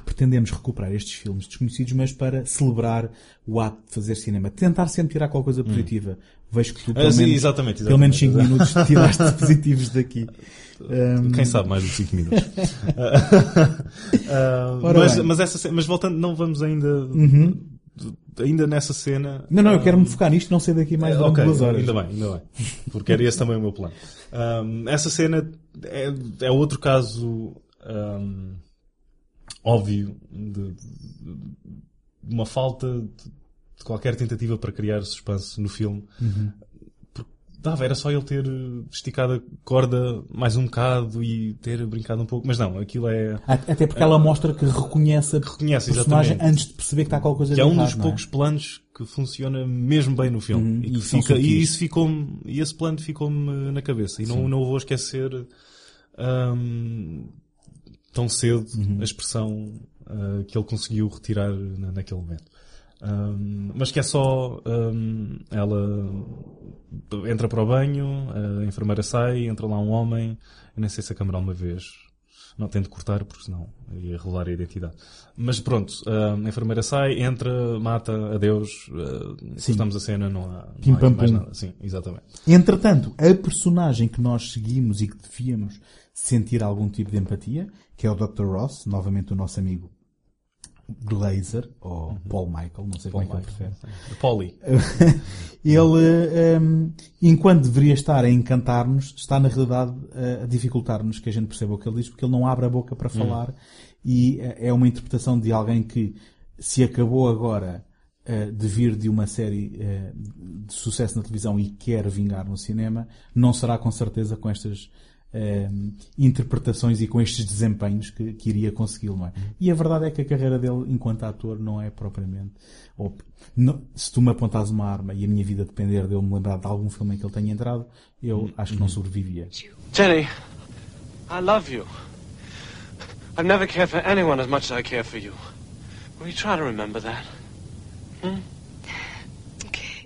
Speaker 1: pretendemos recuperar estes filmes desconhecidos, mas para celebrar o ato de fazer cinema. Tentar sempre tirar qualquer coisa positiva. Vejo que tu, pelo
Speaker 2: Ah, sim,
Speaker 1: menos,
Speaker 2: exatamente,
Speaker 1: pelo menos 5
Speaker 2: exatamente.
Speaker 1: minutos tiraste positivos daqui. Um,
Speaker 2: Quem sabe mais de 5 minutos.
Speaker 1: Ora
Speaker 2: mas.
Speaker 1: Uhum.
Speaker 2: mas, essa, mas voltando, não vamos ainda, ainda nessa cena.
Speaker 1: Não, não, eu quero-me focar nisto, não sei daqui mais
Speaker 2: É,
Speaker 1: durante
Speaker 2: ok,
Speaker 1: duas horas.
Speaker 2: Ainda bem, ainda bem. Porque era esse também o meu plano. Ahm, essa cena é, é outro caso ahm, óbvio de, de- de uma falta de, qualquer tentativa para criar suspense no filme.
Speaker 1: Uhum.
Speaker 2: Dava, era só ele ter esticado a corda mais um bocado e ter brincado um pouco. Mas não, aquilo é.
Speaker 1: Até porque ela mostra que reconhece a
Speaker 2: reconhece,
Speaker 1: personagem
Speaker 2: exatamente.
Speaker 1: antes de perceber que está qualquer coisa
Speaker 2: que é um dos
Speaker 1: é?
Speaker 2: poucos planos que funciona mesmo bem no filme
Speaker 1: Uhum,
Speaker 2: e,
Speaker 1: e
Speaker 2: fica, e isso ficou e esse plano ficou-me na cabeça e não, não vou esquecer hum, tão cedo
Speaker 1: Uhum.
Speaker 2: a expressão ah, que ele conseguiu retirar na- naquele momento Hum, mas que é só hum, ela entra para o banho a enfermeira sai entra lá um homem eu nem sei se a câmera uma vez não tento cortar porque senão ia revelar a identidade. Mas pronto, a enfermeira sai, entra, mata, adeus, uh, cortamos a cena, não há,
Speaker 1: Pim,
Speaker 2: não há
Speaker 1: pam,
Speaker 2: mais
Speaker 1: pum.
Speaker 2: nada. Sim, exatamente.
Speaker 1: Entretanto, a personagem que nós seguimos e que devíamos sentir algum tipo de empatia, que é o Dr. Ross, novamente o nosso amigo Glazer, ou Paul Michael, não sei como é que ele prefere.
Speaker 2: Polly.
Speaker 1: Ele, hum, enquanto deveria estar a encantar-nos, está na realidade a dificultar-nos que a gente perceba o que ele diz, porque ele não abre a boca para falar e eh, é uma interpretação de alguém que se acabou agora eh, de vir de uma série eh, de sucesso na televisão e quer vingar no cinema, não será com certeza com estas eh, interpretações e com estes desempenhos que, que iria consegui-lo, não é? E a verdade é que a carreira dele enquanto ator não é propriamente. Ou, não- se tu me apontares uma arma e a minha vida depender de eu me lembrar de algum filme em que ele tenha entrado, eu acho que não sobrevivia.
Speaker 4: Jenny, I love you. I've never cared for anyone as much as I care for you. Will you try to remember that?
Speaker 5: Okay.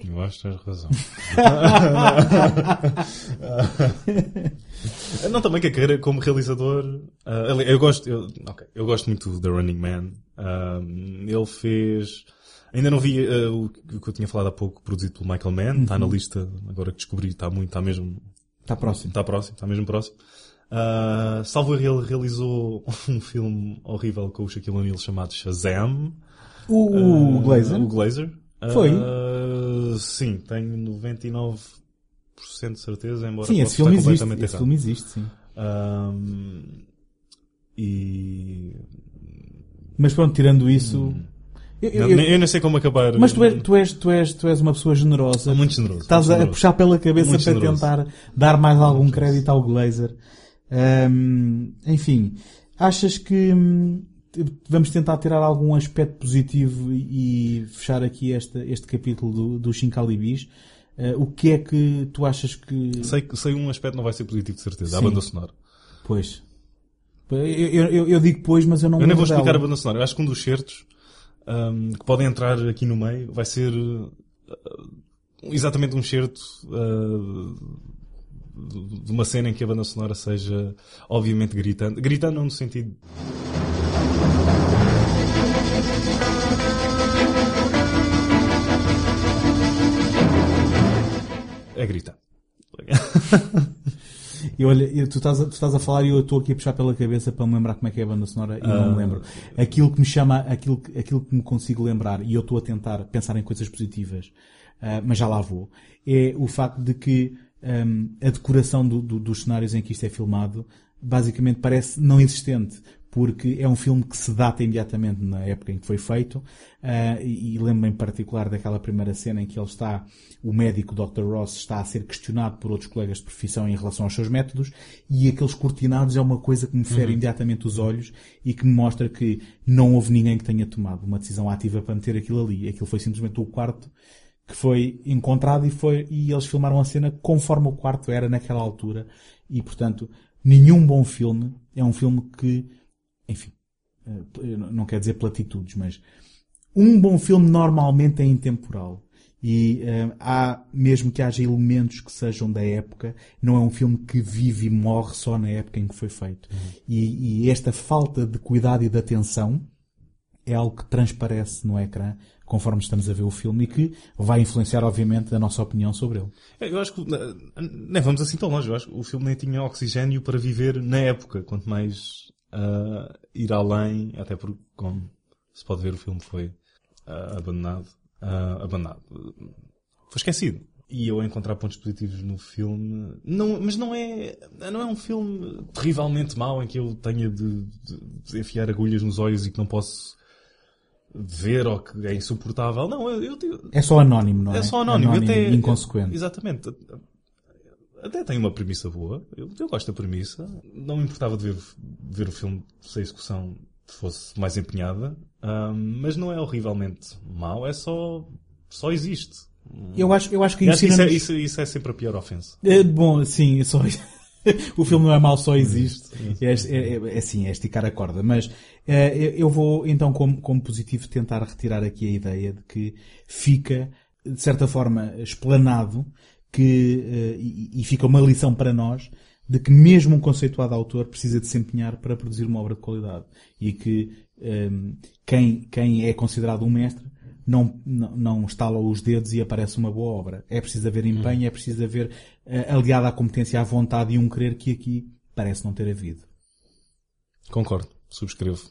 Speaker 2: Eu acho que tens razão. não, também que a carreira como realizador. ali- eu gosto, eu, ok, eu gosto muito do The Running Man. Ah, ele fez. Ainda não vi ah, o, que- o que eu tinha falado há pouco, produzido pelo Michael Mann. Está na lista, agora que descobri, está muito, está mesmo.
Speaker 1: Está próximo.
Speaker 2: Está próximo, está mesmo próximo. Ah, salvo erro, ele realizou um filme horrível com o Shaquille O'Neal chamado Shazam.
Speaker 1: O, o Glazer?
Speaker 2: O Glazer.
Speaker 1: Foi?
Speaker 2: Sim, tenho 99% de certeza, embora
Speaker 1: Sim, esse filme existe. Esse filme existe, sim.
Speaker 2: Ahm, e...
Speaker 1: Mas pronto, tirando isso. Eu- eu-
Speaker 2: Não,
Speaker 1: eu-
Speaker 2: nem- eu não sei como acabar.
Speaker 1: mas tu és, tu, és, tu, és, tu és uma pessoa generosa.
Speaker 2: Muito generoso.
Speaker 1: Estás
Speaker 2: muito
Speaker 1: a
Speaker 2: generoso.
Speaker 1: puxar pela cabeça
Speaker 2: Muito
Speaker 1: para
Speaker 2: generoso.
Speaker 1: tentar dar mais algum crédito ao Glazer. Ahm, enfim, achas que hum, vamos tentar tirar algum aspecto positivo e fechar aqui este, este capítulo do, do Shincalibis? Ah, o que é que tu achas que.
Speaker 2: Sei, sei um aspecto não vai ser positivo, de certeza. A
Speaker 1: Sim.
Speaker 2: banda sonora.
Speaker 1: Pois. Eu, eu, eu- digo pois, mas eu não
Speaker 2: Eu nem vou explicar
Speaker 1: dela.
Speaker 2: a banda sonora. Eu acho que um dos certos ahm, que podem entrar aqui no meio vai ser ah, exatamente um certo de uma cena em que a banda sonora seja obviamente gritando. Gritando não no sentido. É gritar.
Speaker 1: E olha, eu- tu, estás a, tu estás a falar e eu estou aqui a puxar pela cabeça para me lembrar como é que é a banda sonora e não me lembro. Aquilo que me chama, aquilo, que- aquilo que me consigo lembrar, e eu estou a tentar pensar em coisas positivas, ah, mas já lá vou, é o facto de que ahm, a decoração do- do- dos cenários em que isto é filmado basicamente parece não existente. Porque é um filme que se data imediatamente na época em que foi feito, ah, e, e lembro em particular daquela primeira cena em que ele está, o médico Dr. Ross está a ser questionado por outros colegas de profissão em relação aos seus métodos, e aqueles cortinados é uma coisa que me fere imediatamente os olhos e que me mostra que não houve ninguém que tenha tomado uma decisão ativa para meter aquilo ali. Aquilo foi simplesmente o quarto que foi encontrado e foi, e eles filmaram a cena conforme o quarto era naquela altura. E portanto, nenhum bom filme é um filme que, enfim, eh, não quero dizer platitudes, mas um bom filme normalmente é intemporal. E eh, há, mesmo que haja elementos que sejam da época, não é um filme que vive e morre só na época em que foi feito. E, e esta falta de cuidado e de atenção é algo que transparece no ecrã conforme estamos a ver o filme e que vai influenciar, obviamente, a nossa opinião sobre ele.
Speaker 2: Eu acho que eh, nem vamos assim tão longe. Eu acho que o filme nem tinha oxigênio para viver na época, quanto mais ah, ir além, até porque, como se pode ver, o filme foi ah, abandonado. ah, abandonado. Foi esquecido. E eu a encontrar pontos positivos no filme, não, mas não é, não é um filme terrivelmente mau em que eu tenha de, de- de enfiar agulhas nos olhos e que não posso ver ou que é insuportável. Não, eu, eu, eu,
Speaker 1: É só anónimo, não é?
Speaker 2: é só anónimo.
Speaker 1: Anónimo,
Speaker 2: até,
Speaker 1: inconsequente.
Speaker 2: Exatamente. Até tem uma premissa boa. Eu, eu gosto da premissa. Não me importava de ver, ver o filme se a execução fosse mais empenhada. Ahm, mas não é horrivelmente mau. É só... Só existe.
Speaker 1: Eu acho, eu acho que
Speaker 2: E acho que isso é, isso, isso é sempre a pior ofensa.
Speaker 1: É, bom, sim, só... o filme não é mau, só existe. É, é, é, assim, é esticar a corda. Mas é, eu- eu vou, então, como, como positivo, tentar retirar aqui a ideia de que fica, de certa forma, explanado que, eh, e, e fica uma lição para nós de que mesmo um conceituado autor precisa de se empenhar para produzir uma obra de qualidade. E que ehm, quem, quem é considerado um mestre não, não, não estala os dedos e aparece uma boa obra. É preciso haver empenho, é preciso haver, eh, aliado à competência, à vontade e um querer que aqui parece não ter havido.
Speaker 2: Concordo. Subscrevo.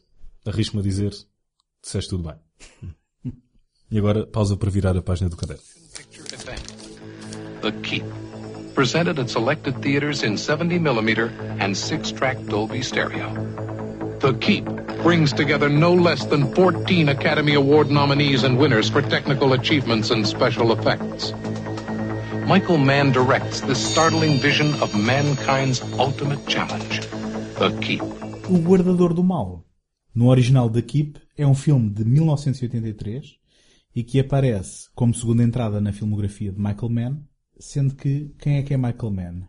Speaker 2: Arrisco-me a dizer disseste tudo bem. E agora pausa para virar a página do caderno.
Speaker 6: The Keep. Presented at selected theaters in 70mm and 6-track Dolby Stereo. The Keep brings together no less than 14 Academy Award nominees and winners for technical achievements and special effects. Michael Mann directs this startling vision of mankind's ultimate challenge, The Keep.
Speaker 1: O Guardador do Mal. No original The Keep é um filme de 1983 e que aparece como segunda entrada na filmografia de Michael Mann, sendo que quem é que é Michael Mann?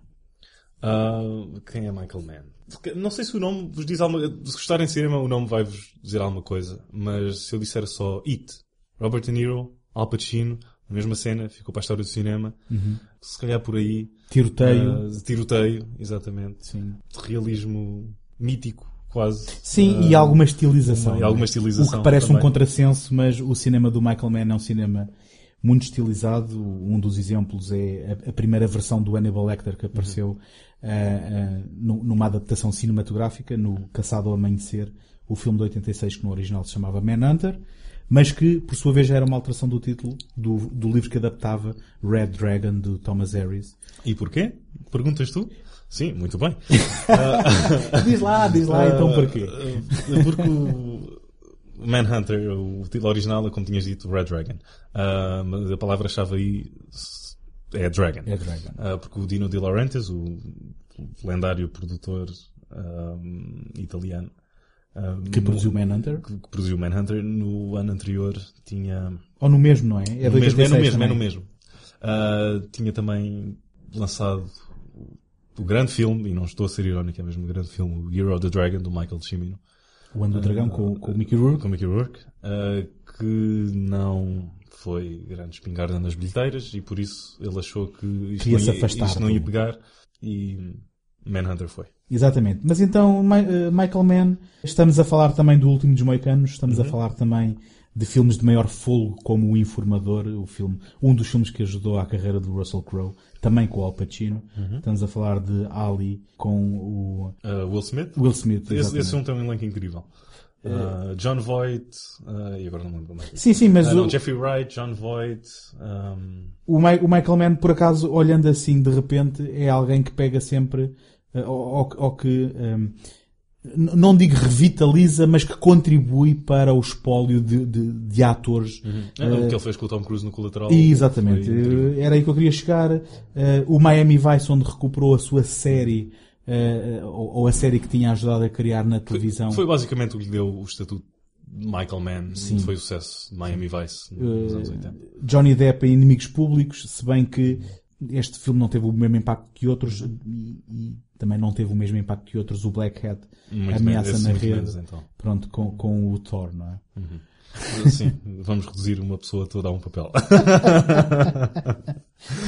Speaker 2: Uh, quem é Michael Mann? Não sei se o nome vos diz alguma Se gostarem de cinema, o nome vai-vos dizer alguma coisa. Mas se eu disser só It, Robert De Niro, Al Pacino, a mesma cena, ficou para a história do cinema. Se calhar por aí.
Speaker 1: Tiroteio.
Speaker 2: Uh, tiroteio, exatamente.
Speaker 1: Sim.
Speaker 2: De realismo mítico, quase.
Speaker 1: Sim,
Speaker 2: Uh,
Speaker 1: e alguma estilização.
Speaker 2: e alguma
Speaker 1: né?
Speaker 2: estilização
Speaker 1: O que parece um
Speaker 2: também.
Speaker 1: contrassenso, mas o cinema do Michael Mann é um cinema muito estilizado. Um dos exemplos é a, primeira versão do Hannibal Lecter que apareceu ah, ah, nu- numa adaptação cinematográfica, no Caçado ao Amanhecer, o filme de 86 que no original se chamava Manhunter, mas que, por sua vez, já era uma alteração do título do, do livro que adaptava Red Dragon, do Thomas Harris.
Speaker 2: E porquê? Perguntas tu? Sim, muito bem.
Speaker 1: diz lá, diz lá, então porquê?
Speaker 2: Uh, Porque o Manhunter, o título original é como tinhas dito, Red Dragon. Uh, mas a palavra-chave aí é Dragon.
Speaker 1: É Dragon.
Speaker 2: Uh, porque o Dino De Laurentiis, o lendário produtor um, italiano, um,
Speaker 1: Que produziu Manhunter.
Speaker 2: que, que produziu Manhunter, no ano anterior tinha
Speaker 1: Ou no mesmo, não é? É
Speaker 2: no mesmo, é
Speaker 1: 86
Speaker 2: no mesmo, é no mesmo. Ah, tinha também lançado o, grande filme, e não estou a ser irónico, é mesmo o grande filme, o Year of the Dragon, do Michael Cimino,
Speaker 1: O Ano do Dragão com, com o Mickey Rourke.
Speaker 2: com Mickey Rourke, ah, que não foi grande espingarda nas bilheteiras, e por isso ele achou que isto, não ia, isto não ia pegar, e Manhunter foi.
Speaker 1: Exatamente. Mas então, eh, Michael Mann, estamos a falar também do Último dos Moicanos, estamos
Speaker 2: Uhum.
Speaker 1: a falar também de filmes de maior folgo, como O Informador, o filme, um dos filmes que ajudou à carreira do Russell Crowe, também com o Al Pacino.
Speaker 2: Uhum.
Speaker 1: Estamos a falar de Ali com o
Speaker 2: Ah, Will Smith?
Speaker 1: Will Smith.
Speaker 2: Esse,
Speaker 1: exatamente.
Speaker 2: esse filme tem um elenco incrível. Ah, John Voight, ah, e agora não lembro mais.
Speaker 1: Sim, sim, mas
Speaker 2: Ah, não,
Speaker 1: o,
Speaker 2: Jeffrey Wright, John Voight, um,
Speaker 1: o, o Michael Mann, por acaso, olhando assim de repente, é alguém que pega sempre, ou, ou- ou que, n- não digo revitaliza, mas que contribui para o espólio de, de, de atores.
Speaker 2: É, o que ele fez com o Tom Cruise no Colateral.
Speaker 1: Exatamente.
Speaker 2: foi.
Speaker 1: Eh, Era aí que eu queria chegar. Eh, o Miami Vice, onde recuperou a sua série, eh, ou, ou a série que tinha ajudado a criar na televisão.
Speaker 2: Foi basicamente o que lhe deu o estatuto de Michael Mann.
Speaker 1: Sim.
Speaker 2: Foi o sucesso de Miami Vice nos anos 80.
Speaker 1: Johnny Depp em Inimigos Públicos, se bem que este filme não teve o mesmo impacto que outros e, e também não teve o mesmo impacto que outros. O Black Hat
Speaker 2: Muito
Speaker 1: ameaça
Speaker 2: menos,
Speaker 1: na rede.
Speaker 2: menos, então.
Speaker 1: Pronto, com, com o Thor, não é?
Speaker 2: Sim, vamos reduzir uma pessoa toda a um papel.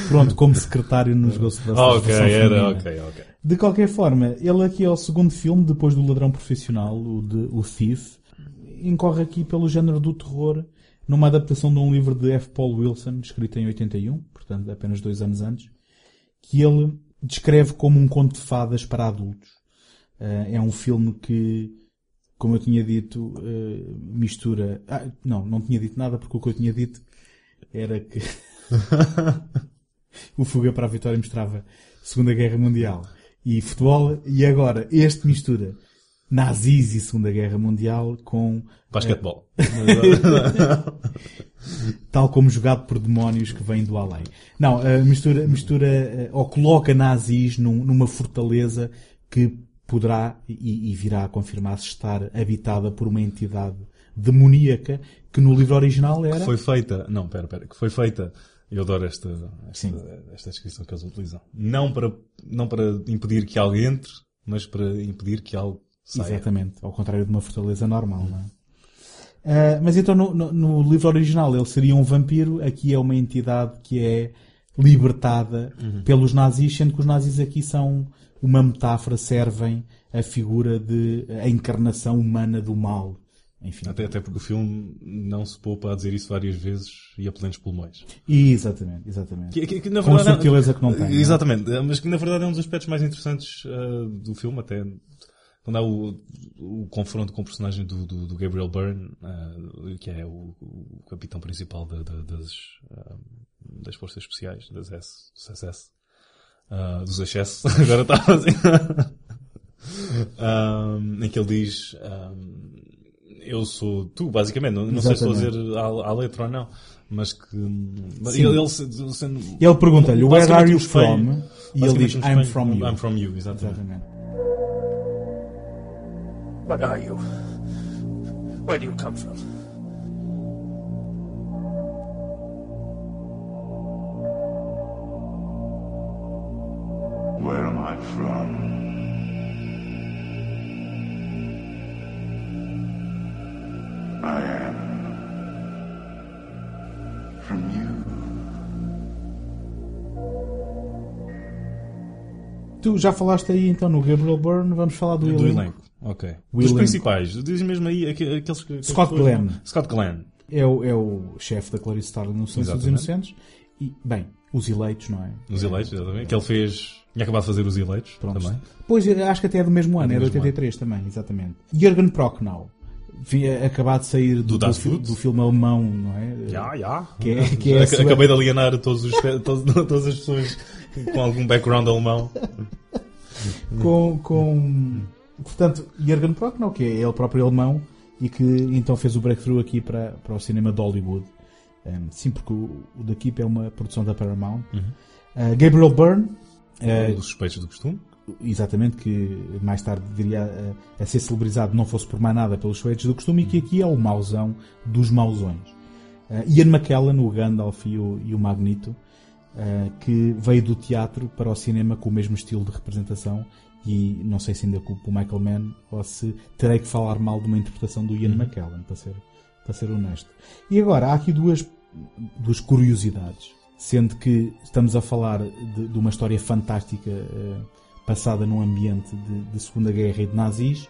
Speaker 1: Pronto, como secretário nos Ghostbusters.
Speaker 2: ok, era, ok, ok.
Speaker 1: De qualquer forma, ele aqui é o segundo filme, depois do Ladrão Profissional, o, de, o Thief, incorre aqui pelo género do terror, numa adaptação de um livro de F. Paul Wilson, escrito em 81, portanto apenas dois anos antes, que ele descreve como um conto de fadas para adultos. Eh, é um filme que, como eu tinha dito, eh, mistura... Ah, não, não tinha dito nada, porque o que eu tinha dito era que o Fuga para a Vitória mostrava Segunda Guerra Mundial e futebol, e agora este mistura nazis e Segunda Guerra Mundial com
Speaker 2: Basquetebol.
Speaker 1: tal como jogado por demónios que vêm do além. Não, eh, mistura, mistura eh, ou coloca nazis num- numa fortaleza que poderá e, e virá a confirmar-se estar habitada por uma entidade demoníaca que no livro original era
Speaker 2: foi feita, não, pera, pera, que foi feita, eu adoro esta, esta, esta descrição que eles utilizam. Não para, não para impedir que algo entre, mas para impedir que algo saia.
Speaker 1: Exatamente, ao contrário de uma fortaleza normal, não é? Ah, mas então no, no- no livro original ele seria um vampiro, aqui é uma entidade que é libertada pelos nazis, sendo que os nazis aqui são uma metáfora, servem a figura de a encarnação humana do mal. Enfim.
Speaker 2: Até, até porque o filme não se poupa a dizer isso várias vezes e a plenos pulmões.
Speaker 1: E, exatamente, exatamente.
Speaker 2: Que, que- que, na
Speaker 1: Com
Speaker 2: verdade, é-
Speaker 1: sutileza que não tem, não é?
Speaker 2: Exatamente, eh, mas que na verdade é um dos aspectos mais interessantes eh, do filme, até quando há o, o confronto com o personagem do, do, do Gabriel Byrne, eh, que é o, o capitão principal da- da- das, eh, das forças especiais, das S, dos SS, eh, dos excesso, agora estava assim, Um, em que ele diz um, eu sou tu, basicamente. Não, não sei se estou a dizer à, à letra ou não, mas que. Mas ele, ele, se- sendo,
Speaker 1: ele pergunta-lhe, where are you from? E ele diz, I'm from you.
Speaker 2: I'm from you, exatamente.
Speaker 1: Exatamente.
Speaker 5: What are you? Where do you come from?
Speaker 7: Where am I from? I am from you.
Speaker 1: Tu já falaste aí então no Gabriel Byrne, vamos falar do,
Speaker 2: Do
Speaker 1: elenco.
Speaker 2: elenco. Ok. Dos principais. Diz mesmo aí aqu- aqueles que.
Speaker 1: Scott
Speaker 2: que
Speaker 1: Glenn.
Speaker 2: Scott Glenn.
Speaker 1: É o, é o chefe da Clarice Starling no Silêncio dos. Inocentes. E, bem, os eleitos, não é?
Speaker 2: Os eleitos, exatamente. Que ele fez. Tinha acabado de fazer os eleitos
Speaker 1: Pronto.
Speaker 2: também.
Speaker 1: Pois, acho que até é do mesmo ano,
Speaker 2: do
Speaker 1: é de
Speaker 2: mesmo
Speaker 1: 83 também, exatamente. Jürgen Prochnow. Vi- Acabado de sair do,
Speaker 2: Do
Speaker 1: do, fi- do filme alemão, não é?
Speaker 2: Já, já.
Speaker 1: Que é- que é sua-
Speaker 2: Acabei de alienar todos os, todos- todas as pessoas com algum background alemão.
Speaker 1: com, com portanto Jürgen Prochnow que é ele próprio alemão e que então fez o breakthrough aqui para, para o cinema de Hollywood. Um, sim porque o, o da Keep é uma produção da Paramount. Uh, Gabriel Byrne uh,
Speaker 2: Os suspeitos do costume.
Speaker 1: exatamente que mais tarde viria a, a ser celebrizado não fosse por mais nada pelos suedes do costume e que aqui é o mauzão dos mauzões. Uh, Ian McKellen, o Gandalf e o, e o Magneto uh, que veio do teatro para o cinema com o mesmo estilo de representação e não sei se ainda culpo o Michael Mann ou se terei que falar mal de uma interpretação do Ian McKellen, para ser, para ser honesto. E agora, há aqui duas, duas curiosidades, sendo que estamos a falar de, de uma história fantástica uh, passada num ambiente de, de Segunda Guerra e de nazis,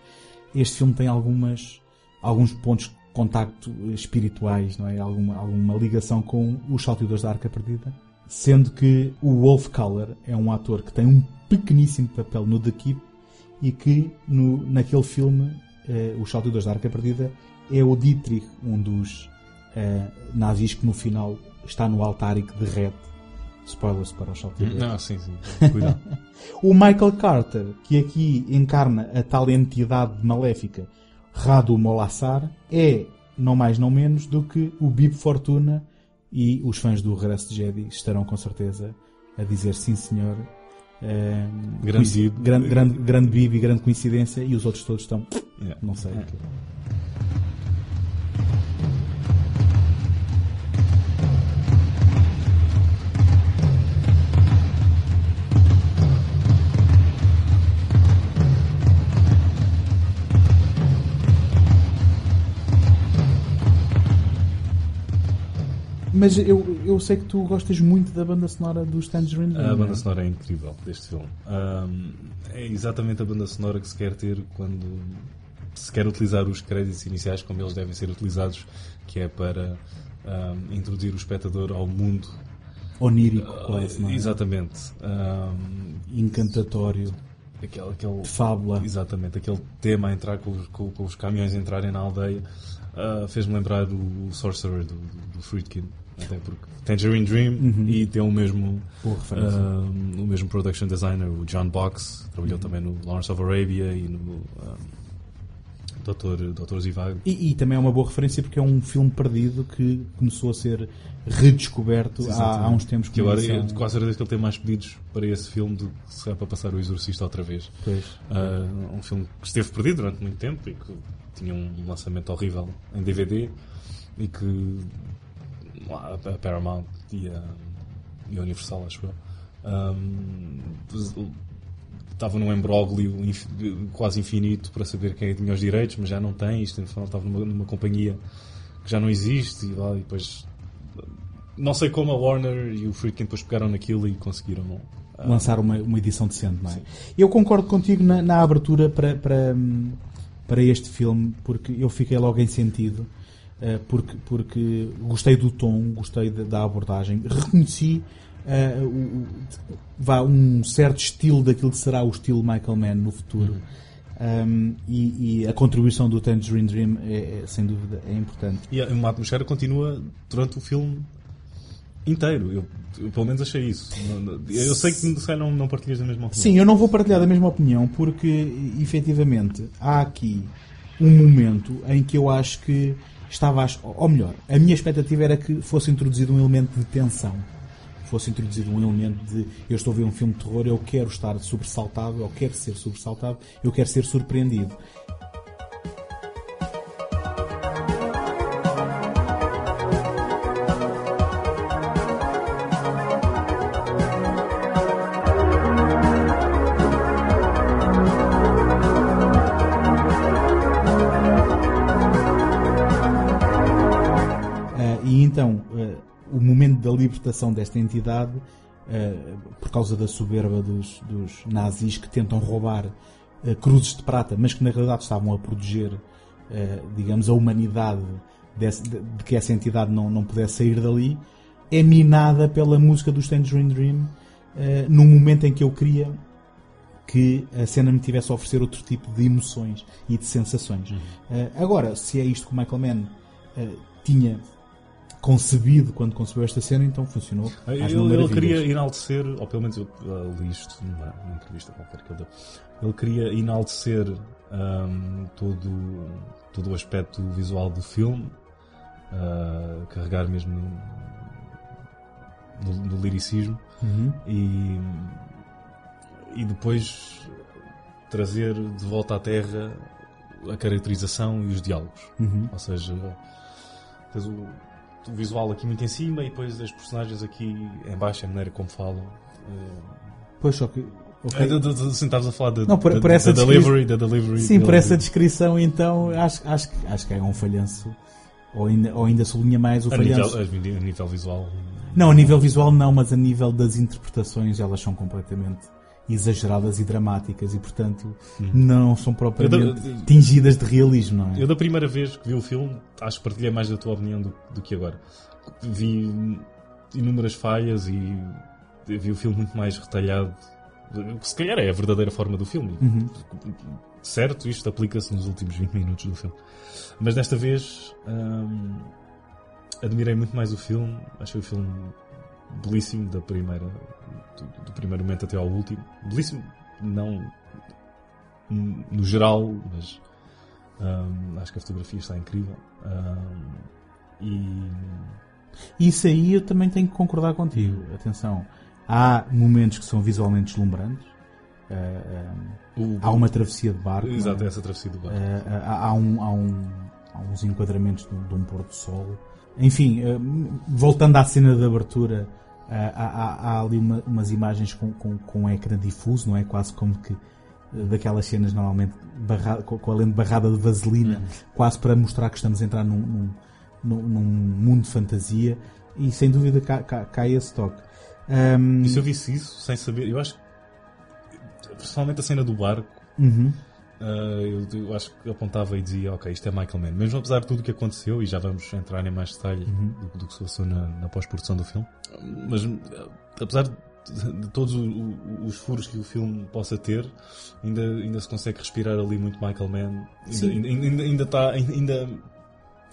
Speaker 1: este filme tem algumas, alguns pontos de contacto espirituais, não é? Alguma, alguma ligação com os Salteadores da Arca Perdida, sendo que o Wolf Collar é um ator que tem um pequeníssimo papel no The Keep e que no, naquele filme, eh, Os Salteadores da Arca Perdida, é o Dietrich, um dos eh, nazis que no final está no altar e que derrete. Spoilers para os Salteadores.
Speaker 2: Não, sim, sim. Cuidado.
Speaker 1: O Michael Carter, que aqui encarna a tal entidade maléfica Radu Molassar, é não mais não menos do que o Bib Fortuna e os fãs do Regresso de Jedi estarão com certeza a dizer sim senhor.
Speaker 2: Grande
Speaker 1: grande, grande, grande Bib e grande coincidência e os outros todos estão
Speaker 2: Yeah.
Speaker 1: não sei o Mas eu, eu sei que tu gostas muito da banda sonora dos Tangerine.
Speaker 2: A banda sonora é incrível deste filme. Ahm, é exatamente a banda sonora que se quer ter quando se quer utilizar os créditos iniciais como eles devem ser utilizados, que é para ahm, introduzir o espectador ao mundo.
Speaker 1: Onírico, quase, não é?
Speaker 2: Exatamente. Ahm,
Speaker 1: Encantatório,
Speaker 2: aquele, aquele,
Speaker 1: fábula.
Speaker 2: Exatamente, aquele tema a entrar com, os- com- com os caminhões entrarem na aldeia ah, fez-me lembrar o Sorcerer do, do, do Friedkin, até porque Tangerine Dream
Speaker 1: Uhum.
Speaker 2: e tem o mesmo ah, o mesmo production designer, o John Box,
Speaker 1: Uhum.
Speaker 2: trabalhou também no Lawrence of Arabia e no ah, Dr. Dr. Zivago.
Speaker 1: E, e também é uma boa referência porque é um filme perdido que começou a ser redescoberto há, há uns tempos.
Speaker 2: Que
Speaker 1: com
Speaker 2: agora quase certeza que ele tem mais pedidos para esse filme do que se para passar o Exorcista outra vez.
Speaker 1: Pois.
Speaker 2: Ah, um filme que esteve perdido durante muito tempo e que tinha um lançamento horrível em DVD e que a Paramount e a, e a Universal, acho eu, estava num embróglio inf- quase infinito para saber quem tinha os direitos, mas já não tem. Isto estava numa, numa companhia que já não existe e, lá, e depois não sei como a Warner e o Friedkin depois pegaram naquilo e conseguiram ah,
Speaker 1: lançar uma, uma edição decente, não é? Eu concordo contigo na, na abertura para, para, para este filme, porque eu fiquei logo em sentido, porque, porque gostei do tom, gostei da, da abordagem, reconheci eh, o- vá, um certo estilo daquilo que será o estilo Michael Mann no futuro. Um, e, e a contribuição do Tangerine Dream é, é, sem dúvida é importante.
Speaker 2: E uma atmosfera continua durante o filme inteiro. Eu, eu pelo menos achei isso. Eu sei que se não, não partilhas da mesma opinião.
Speaker 1: Sim, eu não vou partilhar da mesma opinião porque efetivamente há aqui um momento em que eu acho que estava, a- ou melhor, a minha expectativa era que fosse introduzido um elemento de tensão. Fosse introduzido um elemento de eu estou a ver um filme de terror, eu quero estar sobressaltado, eu quero ser sobressaltado, eu quero ser surpreendido. Da libertação desta entidade, ah, por causa da soberba dos, dos nazis que tentam roubar ah, cruzes de prata, mas que na realidade estavam a proteger, ah, digamos, a humanidade desse- de, de que essa entidade não, não pudesse sair dali, é minada pela música do Tangerine Dream, num momento em que eu queria que a cena me tivesse a oferecer outro tipo de emoções e de sensações. Eh, agora, se é isto que o Michael Mann eh, tinha concebido quando concebeu esta cena, então funcionou.
Speaker 2: Ele, queria enaltecer, ou pelo menos eu ah, li isto numa, numa entrevista qualquer que ele deu, ele queria enaltecer ahm, todo, todo o aspecto visual do filme, ah, carregar mesmo no, no, no liricismo
Speaker 1: Uhum.
Speaker 2: e, e depois trazer de volta à Terra a caracterização e os diálogos.
Speaker 1: Uhum.
Speaker 2: Ou seja, tens o, o visual aqui muito em cima e depois as personagens aqui em baixo, a maneira como falam. Eh,
Speaker 1: Pois só que. ok.
Speaker 2: é, de- de- de- sim, estavas a falar da,
Speaker 1: Não, por-
Speaker 2: da,
Speaker 1: por essa
Speaker 2: da delivery, da delivery.
Speaker 1: Sim, por essa descrição, então, acho, acho, que- acho que é um falhanço. Ou ainda, ou ainda sublinha mais o
Speaker 2: a nível,
Speaker 1: falhanço.
Speaker 2: a nível visual.
Speaker 1: Não, a nível visual não, mas a nível das interpretações elas são completamente exageradas e dramáticas e, portanto, não são propriamente
Speaker 2: da-
Speaker 1: tingidas de realismo, não é?
Speaker 2: Eu da primeira vez que vi o filme, acho que partilhei mais da tua opinião do, do que agora. Vi inúmeras falhas e vi o filme muito mais retalhado. Se calhar é a verdadeira forma do filme.
Speaker 1: Uhum.
Speaker 2: Certo, isto aplica-se nos últimos 20 minutos do filme. Mas desta vez hum, admirei muito mais o filme. Achei o filme belíssimo da primeira, do, do primeiro momento até ao último. Belíssimo, não no geral, mas hum, acho que a fotografia está incrível. Hum, e
Speaker 1: Isso aí eu também tenho que concordar contigo. Atenção, há momentos que são visualmente deslumbrantes. Ah, ah,
Speaker 2: o,
Speaker 1: há uma travessia de barco.
Speaker 2: Exato,
Speaker 1: é?
Speaker 2: essa travessia do barco.
Speaker 1: Ah, ah, há, um, há, um, há uns enquadramentos de, um- de um pôr do sol. Enfim, ah, voltando à cena de abertura, ah, há, há- há ali uma- umas imagens com, com, com um ecrã difuso, não é? Quase como que ah, daquelas cenas normalmente barra- com, a lente barrada de vaselina, quase para mostrar que estamos a entrar num, num, num- num mundo de fantasia e sem dúvida cá, cá esse toque. Ahm,
Speaker 2: E se eu visse isso sem saber, eu acho que personalmente a cena do barco
Speaker 1: uhum.
Speaker 2: Uh, eu, eu acho que apontava e dizia, ok, isto é Michael Mann. Mesmo apesar de tudo o que aconteceu, e já vamos entrar em mais detalhe do, do que se passou na, na pós-produção do filme, mas uh, apesar de, de todos o- o- os furos que o filme possa ter, ainda, ainda se consegue respirar ali muito Michael Mann. Ainda, ainda, ainda, ainda está, ainda,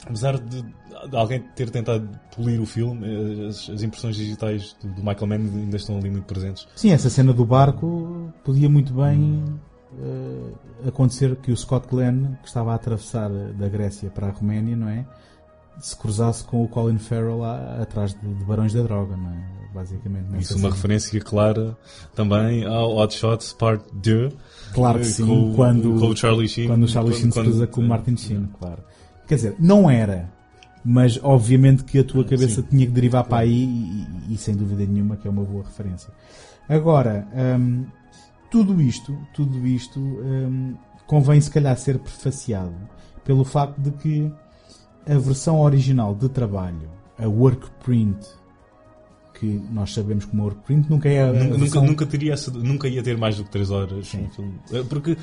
Speaker 2: apesar de, de alguém ter tentado polir o filme, eh, as, as impressões digitais do, do Michael Mann ainda estão ali muito presentes.
Speaker 1: Sim, essa cena do barco podia muito bem eh, acontecer que o Scott Glenn, que estava a atravessar da Grécia para a Roménia, não é? Se cruzasse com o Colin Farrell lá, atrás de, de Barões da Droga, não é? Basicamente.
Speaker 2: Isso é uma referência clara também ao Hot Shots Part 2.
Speaker 1: Claro que
Speaker 2: eh,
Speaker 1: sim,
Speaker 2: com,
Speaker 1: quando,
Speaker 2: com o Charlie Sheen.
Speaker 1: quando o Charlie Sheen se cruza com o Martin Sheen, claro. Quer dizer, não era, mas obviamente que a tua cabeça
Speaker 2: Sim.
Speaker 1: tinha que derivar para aí e, e- e sem dúvida nenhuma que é uma boa referência. Agora, hum, tudo isto, tudo isto hum, convém se calhar ser prefaciado pelo facto de que a versão original de trabalho, a work print, que nós sabemos que uma work print nunca é a
Speaker 2: Nunca,
Speaker 1: versão-
Speaker 2: nunca teria nunca ia ter mais do que 3 horas
Speaker 1: Sim.
Speaker 2: um filme. Eh, Porque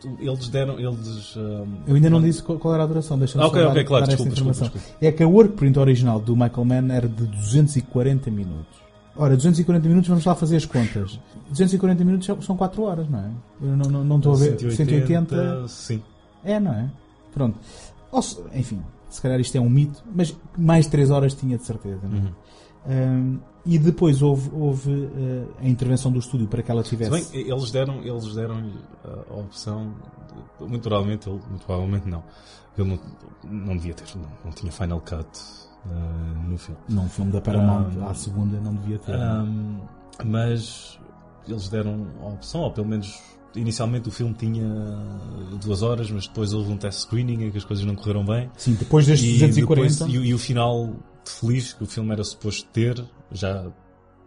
Speaker 2: tu- eles deram. Eles, ahm,
Speaker 1: Eu ainda não disse qual era a duração, deixa-me
Speaker 2: Ah, ok,
Speaker 1: só dar,
Speaker 2: ok, claro, desculpa, desculpa,
Speaker 1: informação. É que a work print original do Michael Mann era de 240 minutos. Ora, 240 minutos, vamos lá fazer as contas. 240 minutos são- são 4 horas, não é? Eu não, não, não estou a ver. 180.
Speaker 2: Sim.
Speaker 1: É, não é? Pronto. Ou enfim, se calhar isto é um mito, mas mais 3 horas tinha de certeza, não é?
Speaker 2: Uhum.
Speaker 1: Um, e depois houve, houve uh, a intervenção do estúdio para que ela
Speaker 2: Se
Speaker 1: tivesse.
Speaker 2: bem, eles deram, eles deram a, a opção, de- muito provavelmente, ele, muito provavelmente não. Ele não, não devia ter, não, não tinha Final Cut ah, no filme.
Speaker 1: Num filme da Paramount,
Speaker 2: Um,
Speaker 1: à segunda, não devia ter.
Speaker 2: Ahm, mas eles deram a opção, ou pelo menos inicialmente o filme tinha duas horas, mas depois houve um test screening em que as coisas não correram bem.
Speaker 1: Sim, depois destes
Speaker 2: E,
Speaker 1: 240.
Speaker 2: depois- e, e o final feliz que o filme era suposto ter, já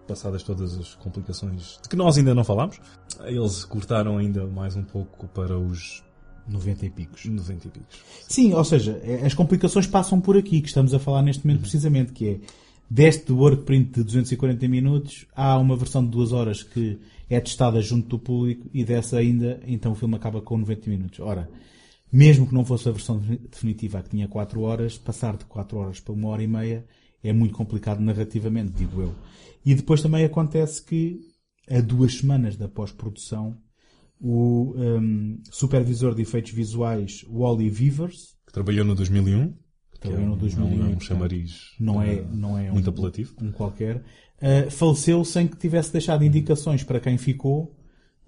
Speaker 2: passadas todas as complicações de que nós ainda não falámos, eles cortaram ainda mais um pouco para os
Speaker 1: 90 e picos.
Speaker 2: 90 e picos.
Speaker 1: Sim, ou seja, é- as complicações passam por aqui, que estamos a falar neste momento precisamente, que é deste workprint de 240 minutos, há uma versão de 2 horas que é testada junto do público e dessa ainda, então o filme acaba com 90 minutos. Ora, mesmo que não fosse a versão definitiva, que tinha 4 horas, passar de 4 horas para uma hora e meia é muito complicado narrativamente, digo eu. E depois também acontece que, a duas semanas da pós-produção, o hum, supervisor de efeitos visuais, Wally Vivers,
Speaker 2: Que trabalhou no 2001. que
Speaker 1: Trabalhou
Speaker 2: é
Speaker 1: no
Speaker 2: um-
Speaker 1: 2001,
Speaker 2: é um
Speaker 1: portanto,
Speaker 2: chamariz
Speaker 1: não é,
Speaker 2: ah,
Speaker 1: não é
Speaker 2: muito
Speaker 1: um,
Speaker 2: apelativo.
Speaker 1: um qualquer, uh, faleceu sem que tivesse deixado indicações para quem ficou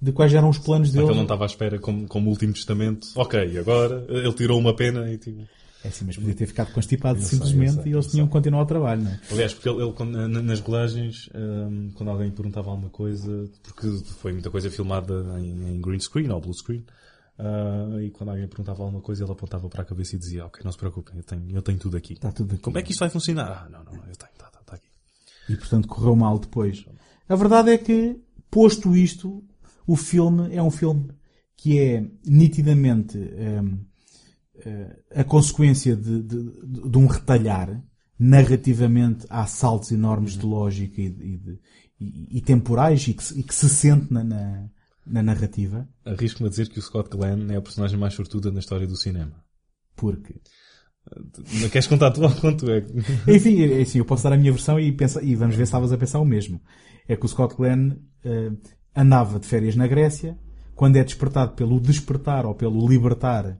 Speaker 1: de quais eram os planos
Speaker 2: Só que
Speaker 1: dele.
Speaker 2: ele não estava à espera como, como último testamento. Ok, agora ele tirou uma pena e tipo.
Speaker 1: É assim, mas podia ter ficado constipado
Speaker 2: Eu sei,
Speaker 1: simplesmente
Speaker 2: eu sei,
Speaker 1: e eles tinham
Speaker 2: sei.
Speaker 1: que continuar o trabalho, não é?
Speaker 2: Aliás, porque ele, ele, nas rolagens, hum, quando alguém perguntava alguma coisa, porque foi muita coisa filmada em, em green screen ou blue screen, ah, e quando alguém perguntava alguma coisa, ele apontava para a cabeça e dizia: Ok, não se preocupem, eu tenho, eu tenho tudo aqui.
Speaker 1: Está tudo aqui.
Speaker 2: Como é que isto vai funcionar? Ah, não, não, eu tenho, está tá, tá aqui.
Speaker 1: E portanto correu mal depois. A verdade é que, posto isto, o filme é um filme que é nitidamente eh, a consequência de, de- de um retalhar. Narrativamente há saltos enormes de lógica e, de- e e- temporais e que, se- e que se sente na, na, na narrativa.
Speaker 2: Arrisco-me a dizer que o Scott Glenn é a personagem mais sortuda na história do cinema.
Speaker 1: Porque
Speaker 2: Não queres contar ou quanto é?
Speaker 1: Enfim, é assim, eu posso dar a minha versão e, pensa, e vamos ver se estavas a pensar o mesmo. É que o Scott Glenn eh, andava de férias na Grécia, quando é despertado pelo despertar ou pelo libertar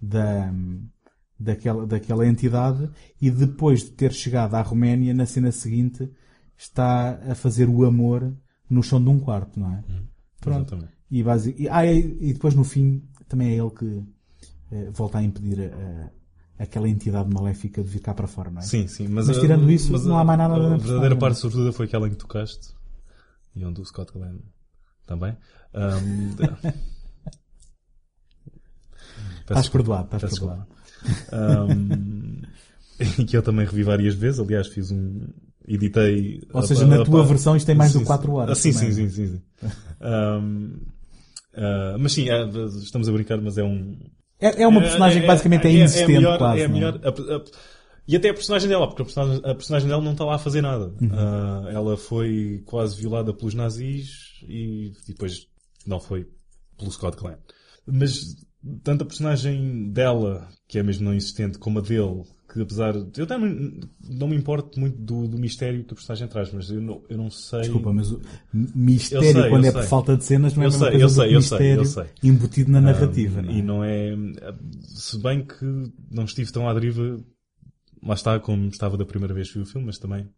Speaker 1: da, daquela, daquela entidade, e depois de ter chegado à Roménia, na cena seguinte, está a fazer o amor no chão de um quarto, não é? Pronto.
Speaker 2: Exatamente.
Speaker 1: E, basi- e, ah, e, depois no fim também é ele que eh, volta a impedir a- a- aquela entidade maléfica de vir cá para fora, não é?
Speaker 2: Sim, sim. Mas,
Speaker 1: Mas
Speaker 2: a-
Speaker 1: tirando isso,
Speaker 2: mas
Speaker 1: não
Speaker 2: a-
Speaker 1: há mais nada
Speaker 2: A
Speaker 1: na
Speaker 2: verdadeira
Speaker 1: personagem.
Speaker 2: parte sortuda foi aquela em que tocaste. E onde o Scott Glenn também. Peço
Speaker 1: Estás perdoado, estás perdoado.
Speaker 2: e que eu também revi várias vezes. Aliás, fiz um. Editei.
Speaker 1: Ou seja, na tua versão isto tem mais
Speaker 2: Sim,
Speaker 1: de 4 horas.
Speaker 2: Ah, sim, sim, sim, sim, sim. Ahm, ah, mas sim, ah, estamos a brincar, mas é um.
Speaker 1: É, é uma personagem que basicamente é, inexistente,
Speaker 2: melhor,
Speaker 1: quase.
Speaker 2: É a melhor, a- a- e até a personagem dela, porque a personagem, a personagem dela não está lá a fazer nada.
Speaker 1: Uhum.
Speaker 2: Ah, ela foi quase violada pelos nazis e depois não foi pelo Scott Glenn. Mas tanto a personagem dela, que é mesmo não existente, como a dele, que apesar de. Eu também não me importo muito do, do mistério que a personagem traz, mas eu não, eu não sei.
Speaker 1: Desculpa, mas o mistério,
Speaker 2: sei,
Speaker 1: quando é por
Speaker 2: sei.
Speaker 1: falta de cenas, não é
Speaker 2: Eu sei,
Speaker 1: coisa
Speaker 2: eu sei, eu sei, eu
Speaker 1: mistério
Speaker 2: sei.
Speaker 1: embutido na narrativa.
Speaker 2: Ah,
Speaker 1: não é?
Speaker 2: E não é. Se bem que não estive tão à deriva, lá está, como estava da primeira vez que vi o filme, mas também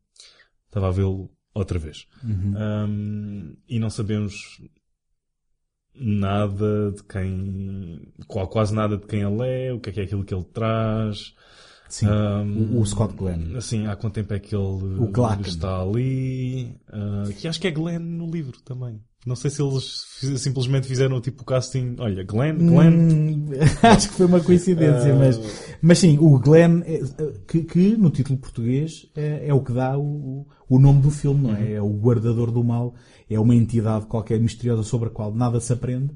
Speaker 2: estava a vê-lo outra vez.
Speaker 1: Uhum.
Speaker 2: Um, e não sabemos nada de quem. qual- quase nada de quem ele é, o que é que é aquilo que ele traz.
Speaker 1: Sim,
Speaker 2: Um,
Speaker 1: o, Scott Glenn.
Speaker 2: Assim, há quanto tempo é que ele está ali? Uh, que acho que é Glenn no livro também. Não sei se eles simplesmente fizeram tipo o casting. Olha, Glenn, Glenn.
Speaker 1: Hum, acho que foi uma coincidência,
Speaker 2: Ah.
Speaker 1: mas, mas sim, o Glenn, é- que, que no título português é, é o que dá o, o nome do filme, não
Speaker 2: Uhum.
Speaker 1: é? É o guardador do mal, é uma entidade qualquer misteriosa sobre a qual nada se aprende,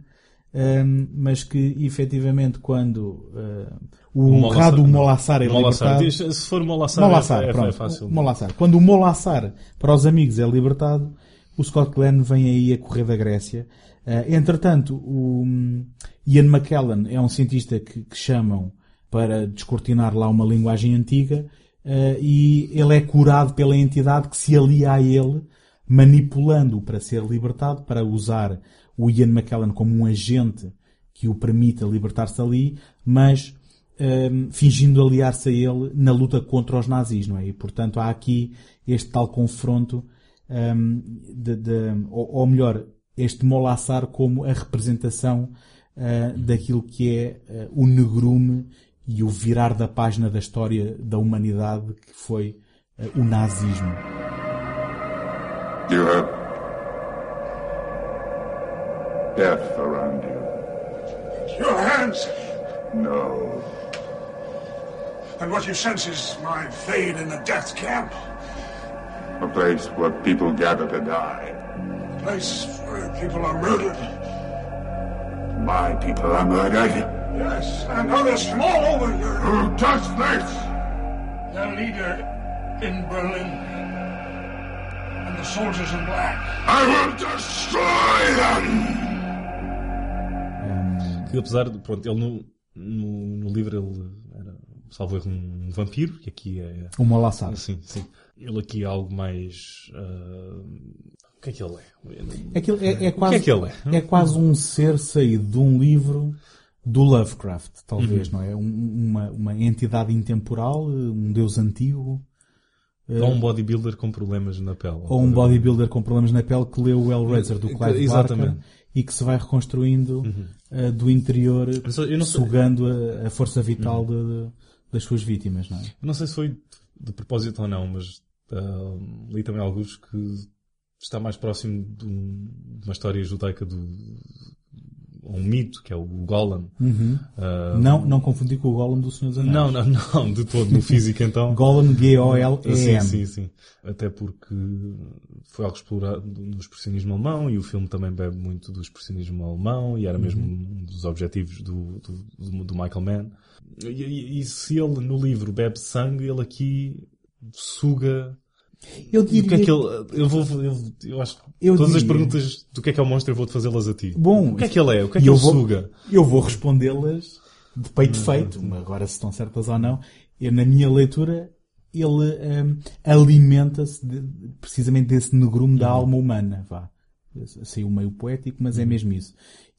Speaker 1: hum, mas que efetivamente quando hum, o
Speaker 2: Molassar-
Speaker 1: honrado Molassar é
Speaker 2: Molassar.
Speaker 1: libertado...
Speaker 2: Diz- Se for Molassar,
Speaker 1: Molassar,
Speaker 2: é, é,
Speaker 1: pronto.
Speaker 2: é fácil.
Speaker 1: Molassar. Quando o Molassar para os amigos é libertado, o Scott Glenn vem aí a correr da Grécia. Eh, entretanto, o hum, Ian McKellen é um cientista que, que chamam para descortinar lá uma linguagem antiga eh, e ele é curado pela entidade que se alia a ele, manipulando-o para ser libertado, para usar o Ian McKellen como um agente que o permita libertar-se dali, mas um, fingindo aliar-se a ele na luta contra os nazis, não é? E, portanto, há aqui este tal confronto, um, de, de, ou, ou, melhor, este Molassar como a representação uh, daquilo que é uh, o negrume e o virar da página da história da humanidade que foi uh, o nazismo.
Speaker 7: You have death around you.
Speaker 5: Your hands!
Speaker 7: No.
Speaker 5: And what you sense is my fate in a death camp?
Speaker 7: A place where people gather to die.
Speaker 5: A place where people are murdered?
Speaker 7: My people are murdered.
Speaker 5: Yes, and others from all over Europe.
Speaker 7: Who does this?
Speaker 5: Their leader in Berlin. The soldiers in black.
Speaker 7: I will destroy them!
Speaker 2: Que apesar de, pronto, ele no, no, no livro ele era, salvo erro, um vampiro, e aqui é...
Speaker 1: O Molassar.
Speaker 2: Sim, sim. Ele aqui é algo mais... uh, o que é que ele é?
Speaker 1: Aquilo é, é
Speaker 2: O
Speaker 1: quase,
Speaker 2: que é que ele é?
Speaker 1: é quase um ser saído de um livro do Lovecraft, talvez,
Speaker 2: Uhum.
Speaker 1: não é? Um- uma, uma entidade intemporal, um deus antigo,
Speaker 2: Ou um bodybuilder com problemas na pele.
Speaker 1: ou um bodybuilder com problemas na pele que leu o Hellraiser do Clive
Speaker 2: Exatamente. Uhum.
Speaker 1: Barker e que se vai reconstruindo uh, do interior,
Speaker 2: Uhum.
Speaker 1: sugando a, a força vital de- de- das suas vítimas, não é?
Speaker 2: Eu não sei se foi de propósito ou não, mas ah, li também alguns que está mais próximo de, um- de uma história judaica do um mito, que é o Golan. Ah,
Speaker 1: Não, não confundir com o Gollum do Senhor dos Anéis.
Speaker 2: não, não, não, de todo, no físico então.
Speaker 1: Gollum, G-O-L-E-M.
Speaker 2: Sim, sim, sim. Até porque foi algo explorado no expressionismo alemão e o filme também bebe muito do expressionismo alemão e era mesmo um dos objetivos do, do, do- do Michael Mann. E, e- e se ele no livro bebe sangue, ele aqui suga.
Speaker 1: Eu
Speaker 2: o que
Speaker 1: diria...
Speaker 2: é que ele. Eu vou. Eu, eu acho
Speaker 1: Eu
Speaker 2: todas as
Speaker 1: diria-
Speaker 2: perguntas do que é que é o monstro eu vou-te fazê-las a ti.
Speaker 1: Bom,
Speaker 2: o que é que ele é? O que é que
Speaker 1: eu
Speaker 2: ele
Speaker 1: vou-
Speaker 2: suga?
Speaker 1: Eu vou respondê-las de peito
Speaker 2: Uhum.
Speaker 1: feito, mas agora se estão certas ou não. Eu, na minha leitura, ele hum, alimenta-se de- precisamente desse negrume da alma humana. Vá. Saiu meio poético, mas é mesmo isso.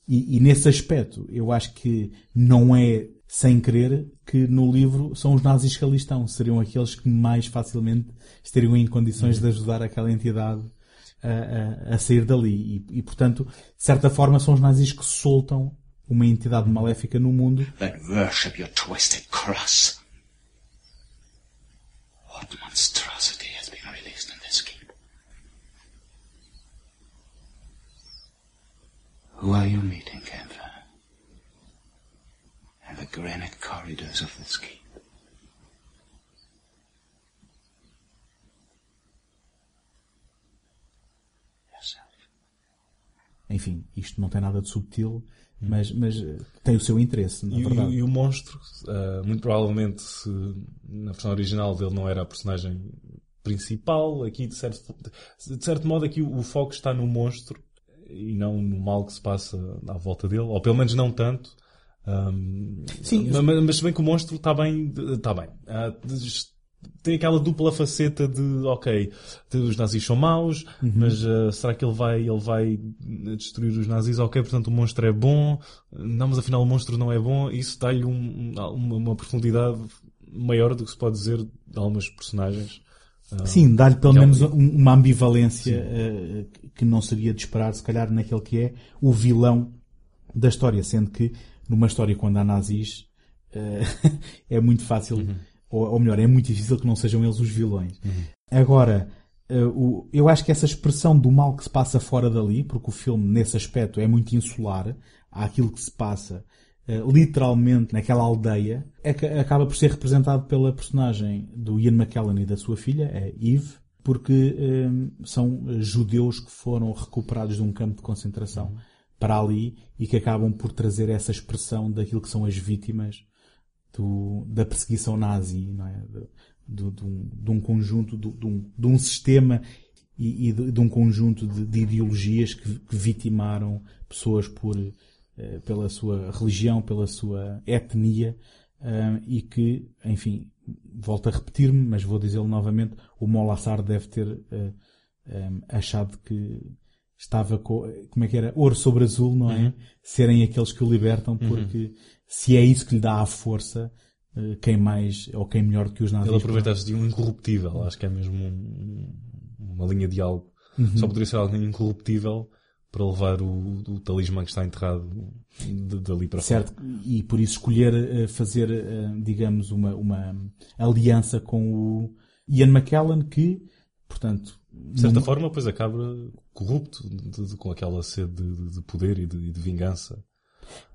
Speaker 1: E, e nesse aspecto, eu acho que não é sem querer que no livro são os nazis que ali estão. Seriam aqueles que mais facilmente estariam em condições de ajudar aquela entidade a, a- a sair dali. E, e, portanto, de certa forma, são os nazis que soltam uma entidade maléfica no mundo.
Speaker 8: Who are you meeting, Kemper? In the granite corridors of this keep.
Speaker 1: Enfim, isto não tem nada de subtil, mas, mas eh, tem o seu interesse, na
Speaker 2: E,
Speaker 1: verdade.
Speaker 2: e- e o monstro, ah, muito provavelmente, se na versão original dele não era a personagem principal, aqui de certo, de certo modo aqui o, o foco está no monstro e não no mal que se passa à volta dele, ou pelo menos não tanto. Ahm,
Speaker 1: Sim.
Speaker 2: mas, mas se bem que o monstro está bem, está bem. Ah, tem aquela dupla faceta de, ok, os nazis são maus,
Speaker 1: Uhum.
Speaker 2: mas ah, será que ele vai, ele vai destruir os nazis? Ok, portanto o monstro é bom, não, mas afinal o monstro não é bom. Isso dá-lhe um- uma, uma profundidade maior do que se pode dizer de algumas personagens. Ah,
Speaker 1: Sim, dá-lhe pelo
Speaker 2: é um-
Speaker 1: menos um- uma ambivalência eh, que não seria de esperar, se calhar, naquele que é o vilão da história, sendo que numa história quando há nazis eh, é muito fácil,
Speaker 2: Uhum.
Speaker 1: ou, ou melhor, é muito difícil que não sejam eles os vilões. Agora, eh, o- eu acho que essa expressão do mal que se passa fora dali, porque o filme nesse aspecto é muito insular àquilo que se passa eh, literalmente naquela aldeia, aca- acaba por ser representado pela personagem do Ian McKellen e da sua filha, a Eve, porque são judeus que foram recuperados de um campo de concentração para ali e que acabam por trazer essa expressão daquilo que são as vítimas do- da perseguição nazi, não é? De, de um, de um conjunto, de, de um, de um sistema e, e de, um conjunto de, de ideologias que, que vitimaram pessoas por, eh, pela sua religião, pela sua etnia, ah, e que, enfim, volto a repetir-me, mas vou dizê-lo novamente, o Molassar deve ter eh, ah, achado que estava com, como é que era? Ouro sobre azul, não é? Serem aqueles que o libertam, porque se é isso que lhe dá a força, eh, quem mais ou quem melhor que os nazis.
Speaker 2: Ele aproveitasse de um incorruptível, acho que é mesmo um- uma linha de algo.
Speaker 1: Uhum.
Speaker 2: Só poderia ser alguém incorruptível para levar o, o talismã que está enterrado de- dali para
Speaker 1: Certo, e por isso escolher eh, fazer, eh, digamos, uma, uma aliança com o Ian McKellen, que, portanto,
Speaker 2: De certa
Speaker 1: não-
Speaker 2: forma, depois acaba corrupto de- de- com aquela sede de, de poder e de, vingança.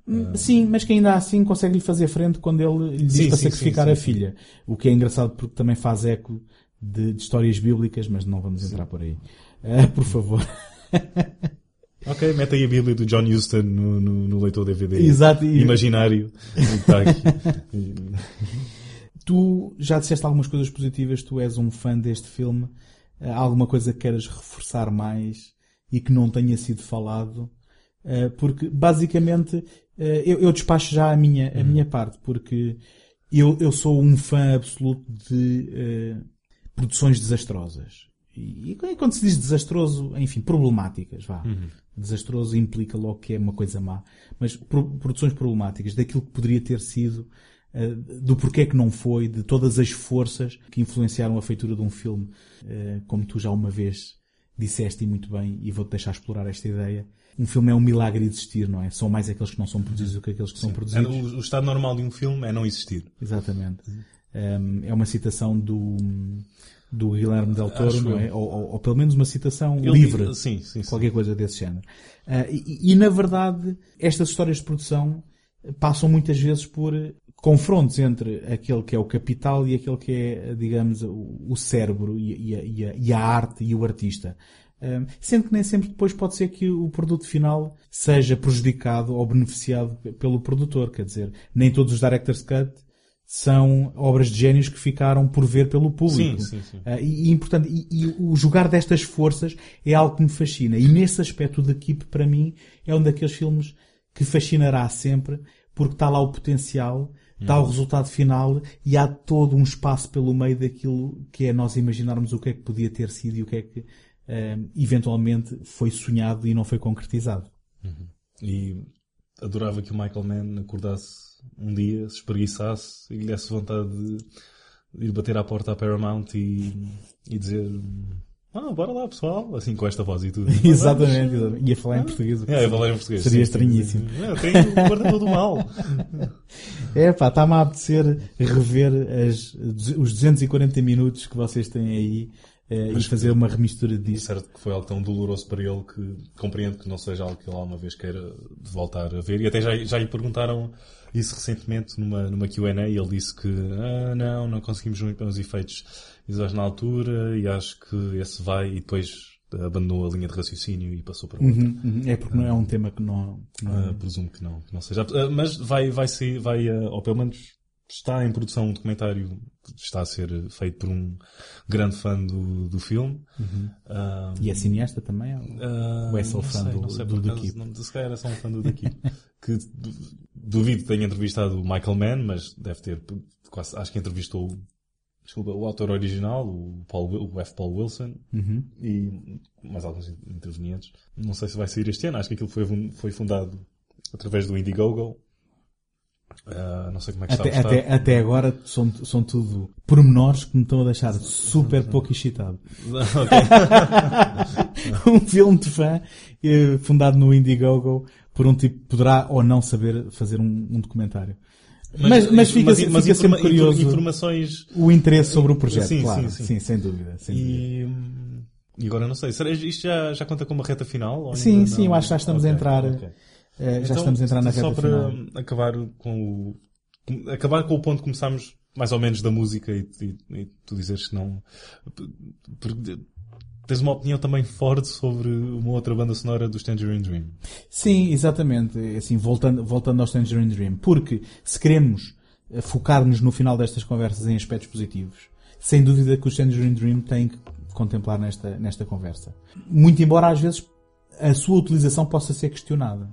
Speaker 1: Hum, Sim, mas que ainda assim consegue lhe fazer frente quando ele lhe diz
Speaker 2: Sim,
Speaker 1: para
Speaker 2: sim,
Speaker 1: sacrificar
Speaker 2: sim,
Speaker 1: a filha. O que é engraçado porque também faz eco de, histórias bíblicas, mas não vamos entrar por aí. Ah, por favor.
Speaker 2: Ok, mete aí a Bíblia do John Huston no, no, no leitor DVD.
Speaker 1: Exato,
Speaker 2: Imaginário. Está aqui.
Speaker 1: Tu já disseste algumas coisas positivas, tu és um fã deste filme. Há alguma coisa que queiras reforçar mais e que não tenha sido falado? Eh, Porque, basicamente, eh, eu, eu despacho já a minha, a minha parte, porque eu, eu sou um fã absoluto de eh, produções desastrosas. E, e quando se diz desastroso, enfim, problemáticas, vá. Desastroso implica logo que é uma coisa má. Mas pro- produções problemáticas, daquilo que poderia ter sido, eh, do porquê que não foi, de todas as forças que influenciaram a feitura de um filme, eh, como tu já uma vez disseste e muito bem, e vou-te deixar explorar esta ideia. Um filme é um milagre existir, não é? São mais aqueles que não são produzidos do que aqueles que são
Speaker 2: É,
Speaker 1: produzidos.
Speaker 2: o, o estado normal de um filme é não existir.
Speaker 1: Exatamente. Um, é uma citação do, do Guilherme Del Toro,
Speaker 2: Acho
Speaker 1: não é? Ou, ou- ou pelo menos uma citação
Speaker 2: Ele
Speaker 1: livre.
Speaker 2: diz- sim, sim, sim.
Speaker 1: Qualquer coisa desse género. Ah, e, e, na verdade, estas histórias de produção passam muitas vezes por confrontos entre aquele que é o capital e aquele que é, digamos, o, cérebro e, e a, e a- arte e o artista. Um, sendo que nem sempre depois pode ser que o produto final seja prejudicado ou beneficiado pe- pelo produtor. Quer dizer, nem todos os Director's Cut são obras de génios que ficaram por ver pelo público.
Speaker 2: Sim, sim, sim.
Speaker 1: Ah, e, e, portanto, e, e o jogar destas forças é algo que me fascina. E nesse aspecto, The Keep, para mim, é um daqueles filmes que fascinará sempre, porque está lá o potencial,
Speaker 2: Uhum.
Speaker 1: o resultado final e há todo um espaço pelo meio daquilo que é nós imaginarmos o que é que podia ter sido e o que é que ah, eventualmente foi sonhado e não foi concretizado.
Speaker 2: E adorava que o Michael Mann acordasse um dia, se espreguiçasse e lhe desse vontade de ir bater à porta à Paramount e, e dizer ah, bora lá pessoal, assim com esta voz e tudo.
Speaker 1: exatamente, exatamente. Ia falar em português.
Speaker 2: É, eu falei em português.
Speaker 1: Seria
Speaker 2: sim, sim, sim.
Speaker 1: estranhíssimo.
Speaker 2: É, tem o guarda do mal.
Speaker 1: É pá, está-me a apetecer rever as, os 240 minutos que vocês têm aí eh, e fazer uma remistura disso.
Speaker 2: Certo que foi algo tão doloroso para ele que compreendo que não seja algo que ele alguma vez queira voltar a ver. E até já, já lhe perguntaram isso recentemente numa, numa Q&A e ele disse que ah, não, não conseguimos muito bem os efeitos visuais na altura e acho que esse vai e depois abandonou a linha de raciocínio e passou para outra.
Speaker 1: Uhum, uhum. É porque não é um tema que não. que não-
Speaker 2: Ah, presumo que não, que não seja. Ah, mas vai, vai ser, vai, ah, ou pelo menos está em produção um documentário que está a ser feito por um grande fã do, do filme. Ah,
Speaker 1: E é cineasta também? ou- é só fã
Speaker 2: sei,
Speaker 1: do-
Speaker 2: não sei,
Speaker 1: do
Speaker 2: acaso,
Speaker 1: Keep?
Speaker 2: não- Se calhar era só um fã do Keep. que du- duvido que tenha entrevistado o Michael Mann, mas deve ter, quase, acho que entrevistou desculpa, o autor original, o, Paul, o F. Paul Wilson,
Speaker 1: Uhum.
Speaker 2: e mais alguns intervenientes. Não sei se vai sair este ano, acho que aquilo foi, foi fundado através do Indiegogo. Ah, não sei como é que está
Speaker 1: Até,
Speaker 2: estado.
Speaker 1: até, até agora são, são tudo pormenores que me estão a deixar super pouco excitado. um filme de fã eh, fundado no Indiegogo por um tipo que poderá ou não saber fazer um, um documentário. Mas, mas, fica, fica
Speaker 2: mas
Speaker 1: sempre
Speaker 2: informa-
Speaker 1: curioso
Speaker 2: Informações
Speaker 1: o interesse sobre o projeto,
Speaker 2: Sim,
Speaker 1: claro.
Speaker 2: sim,
Speaker 1: Sim,
Speaker 2: sim.
Speaker 1: sem dúvida. Sem dúvida.
Speaker 2: E, hum, e agora não sei, será isto já, já conta como uma reta final?
Speaker 1: Sim, sim, eu acho que já estamos a
Speaker 2: Ok,
Speaker 1: entrar,
Speaker 2: ok.
Speaker 1: eh, já
Speaker 2: Então,
Speaker 1: estamos a entrar na
Speaker 2: Só
Speaker 1: reta
Speaker 2: para
Speaker 1: final.
Speaker 2: acabar com o acabar com o ponto que começámos mais ou menos da música e, e- e tu dizeres que não tens uma opinião também forte sobre uma outra banda sonora do Tangerine Dream.
Speaker 1: Sim, exatamente. Assim, voltando, voltando ao Tangerine Dream. Porque se queremos eh, focar-nos no final destas conversas em aspectos positivos, sem dúvida que o Tangerine Dream tem que contemplar nesta, nesta conversa. Muito embora às vezes a sua utilização possa ser questionada.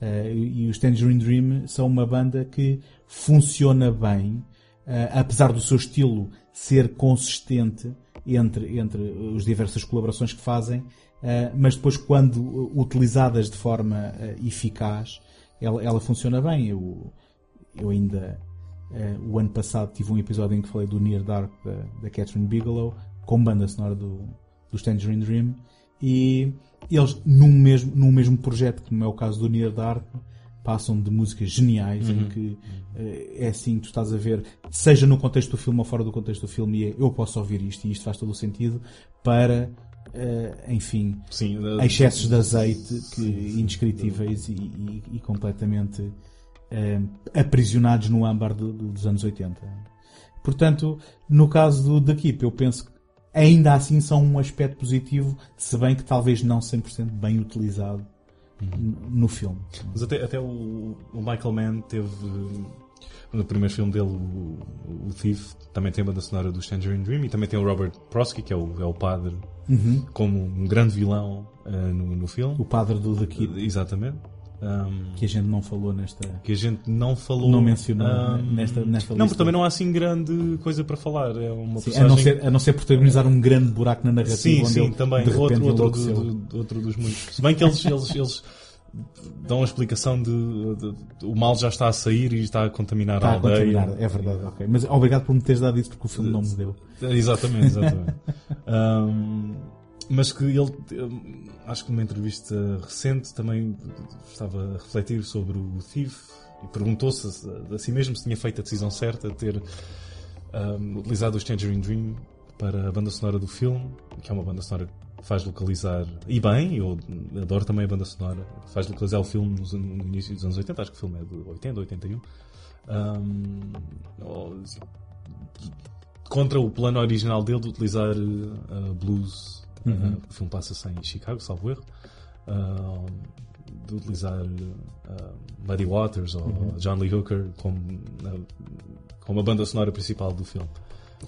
Speaker 1: Eh, e os Tangerine Dream são uma banda que funciona bem, eh, apesar do seu estilo ser consistente entre, entre as diversas colaborações que fazem, eh, mas depois quando utilizadas de forma eh, eficaz, ela, ela funciona bem. Eu, eu ainda Eh, o ano passado tive um episódio em que falei do Near Dark da, da Catherine Bigelow, com banda sonora do, do Tangerine Dream. E eles, num mesmo, num mesmo projeto, como é o caso do Near Dark, passam de músicas geniais em que eh, é assim, tu estás a ver, seja no contexto do filme ou fora do contexto do filme, e é, eu posso ouvir isto e isto faz todo o sentido, para, eh, enfim,
Speaker 2: Sim, da-
Speaker 1: excessos de azeite que, indescritíveis e, e- e completamente eh, aprisionados no âmbar do- do- dos anos 80. Portanto, no caso do The Keep, eu penso que ainda assim são um aspecto positivo, se bem que talvez não 100% bem utilizado no filme.
Speaker 2: Mas até, até o, o Michael Mann teve. No primeiro filme dele, o, o Thief, também tem a banda sonora do Tangerine Dream e também tem o Robert Prosky, que é o, é o padre, como um grande vilão eh, no, no filme.
Speaker 1: O padre do The Keep,
Speaker 2: Exatamente. Um,
Speaker 1: que a gente não falou nesta.
Speaker 2: que a gente não falou.
Speaker 1: Não mencionou
Speaker 2: um,
Speaker 1: nesta- nesta
Speaker 2: Não,
Speaker 1: lista.
Speaker 2: porque também não há assim grande coisa para falar. É uma
Speaker 1: Sim, a, não ser, a não ser protagonizar um grande buraco na narrativa
Speaker 2: Sim, sim, também. Outro, outro, do- outro dos muitos. Se bem que eles, eles, eles dão a explicação de, de- de- o mal já está a sair e está a contaminar
Speaker 1: Está
Speaker 2: a
Speaker 1: a
Speaker 2: aldeia.
Speaker 1: contaminar, é verdade, ok. Mas obrigado por me teres dado isso porque o filme não me deu.
Speaker 2: Exatamente, exatamente. Um, mas que ele, acho que numa entrevista recente também estava a refletir sobre o Thief e perguntou-se a, si mesmo se tinha feito a decisão certa de ter um, utilizado o Tangerine Dream para a banda sonora do filme, que é uma banda sonora que faz localizar, e bem, eu adoro também a banda sonora, faz localizar o filme nos- no início dos anos 80, acho que o filme é de 80, 81. Um, ou- contra o plano original dele de utilizar uh, blues, uh, o filme passa-se em Chicago, salvo erro, uh, de utilizar uh, Muddy Waters ou John Lee Hooker como, uh, como a banda sonora principal do filme.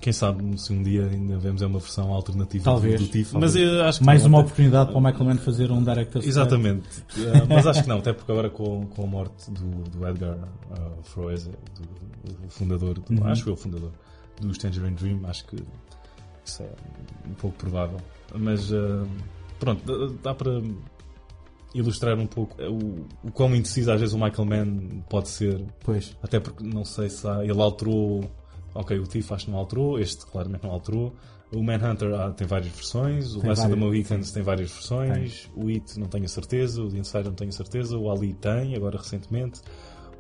Speaker 2: Quem sabe se um dia ainda vemos uma versão alternativa
Speaker 1: Talvez,
Speaker 2: do, do TIFF,
Speaker 1: talvez.
Speaker 2: mas eu acho que
Speaker 1: Mais
Speaker 2: não,
Speaker 1: uma
Speaker 2: até-
Speaker 1: oportunidade para o Michael Mann fazer um director's.
Speaker 2: Exatamente. Uh, mas acho que não, até porque agora com, com a morte do, do Edgar uh, Froese, do, o fundador, do-
Speaker 1: Uhum.
Speaker 2: acho eu o fundador dos Tangerine Dream, acho que isso é um pouco provável. Mas uh, pronto, dá, dá para ilustrar um pouco o, o quão indeciso às vezes o Michael Mann pode ser,
Speaker 1: Pois.
Speaker 2: até porque não sei se há, ele alterou. Ok, o Thief acho que não alterou, este claramente não alterou. O Manhunter ah, tem várias versões, o
Speaker 1: Tem
Speaker 2: Last of the Mohicans tem várias versões, o It não tenho certeza, o The Inside não tenho certeza, o Ali tem, agora recentemente.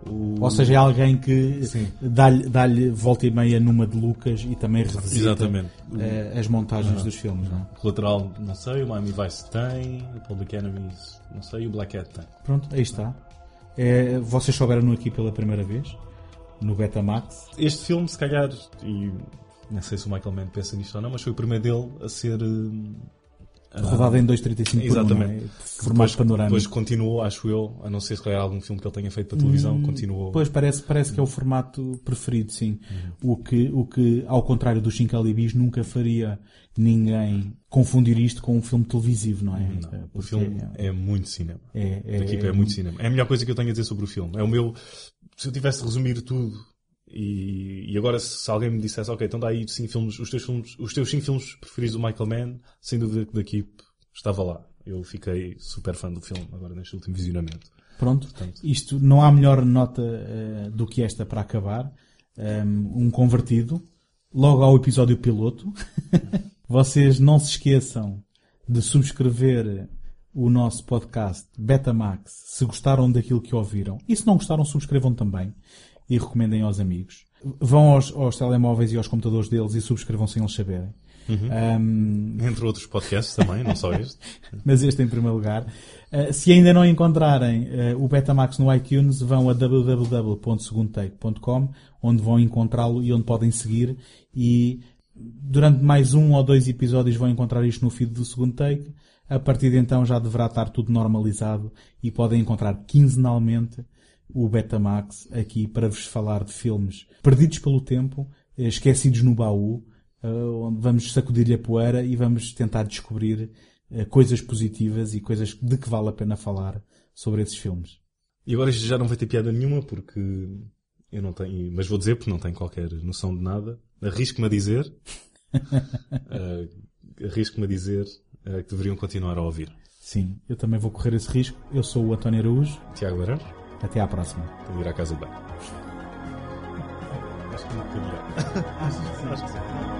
Speaker 2: O...
Speaker 1: Ou seja, é alguém que dá-lhe dá-lhe volta e meia numa de Lucas e também revisita
Speaker 2: Exatamente.
Speaker 1: eh, as montagens dos filmes. Não? é?
Speaker 2: O Colateral não sei, o Miami Vice tem, o Public Enemies não sei, o Black Hat tem.
Speaker 1: Pronto, aí está. Eh, vocês souberam aqui pela primeira vez, no Betamax.
Speaker 2: Este filme, se calhar, e não sei se o Michael Mann pensa nisto ou não, mas foi o primeiro dele a ser. Hum,
Speaker 1: Rodado em 2.35 por 1,
Speaker 2: Exatamente.
Speaker 1: não é? formato
Speaker 2: Depois,
Speaker 1: panorâmico.
Speaker 2: depois continuou, acho eu, a não ser se calhar algum filme que ele tenha feito para televisão, continuou.
Speaker 1: Pois parece, parece que é o formato preferido, sim.
Speaker 2: Uhum.
Speaker 1: O, que, o que, ao contrário dos 5 alibis, nunca faria ninguém confundir isto com um filme televisivo, não é?
Speaker 2: Não, o
Speaker 1: Porque
Speaker 2: filme é muito cinema.
Speaker 1: é, é,
Speaker 2: A equipa é muito cinema. É a melhor coisa que eu tenho a dizer sobre o filme. É o meu. Se eu tivesse de resumir tudo e, e agora se alguém me dissesse, ok, então dá aí cinco filmes, os teus filmes, os teus cinco filmes preferidos do Michael Mann, sem dúvida que da Keep estava lá. Eu fiquei super fã do filme agora neste último visionamento.
Speaker 1: Pronto, isto não há melhor nota eh, do que esta para acabar. Um, um convertido, logo ao episódio piloto. Vocês não se esqueçam de subscrever o nosso podcast Betamax se gostaram daquilo que ouviram. E se não gostaram, subscrevam também e recomendem aos amigos. Vão aos, aos telemóveis e aos computadores deles e subscrevam sem eles saberem. Um,
Speaker 2: Entre outros podcasts também, não só este.
Speaker 1: mas este em primeiro lugar. Uh, se ainda não encontrarem uh, o Betamax no iTunes, vão a www.segundotake.com, onde vão encontrá-lo e onde podem seguir. E durante mais um ou dois episódios vão encontrar isto no feed do segundo take. A partir de então já deverá estar tudo normalizado e podem encontrar quinzenalmente o Betamax aqui para vos falar de filmes perdidos pelo tempo, eh, esquecidos no baú, eh, onde vamos sacudir-lhe a poeira e vamos tentar descobrir eh, coisas positivas e coisas de que vale a pena falar sobre esses filmes.
Speaker 2: E agora isto já não vai ter piada nenhuma porque eu não tenho, mas vou dizer porque não tenho qualquer noção de nada. Arrisco-me a dizer, uh, arrisco-me a dizer uh, que deveriam continuar a ouvir.
Speaker 1: Sim, eu também vou correr esse risco. Eu sou o António Araújo.
Speaker 2: Tiago Barão,
Speaker 1: Até à próxima.
Speaker 2: vou ir à casa de banho. Acho que não.
Speaker 1: Achas que sim?
Speaker 2: Acho que sim.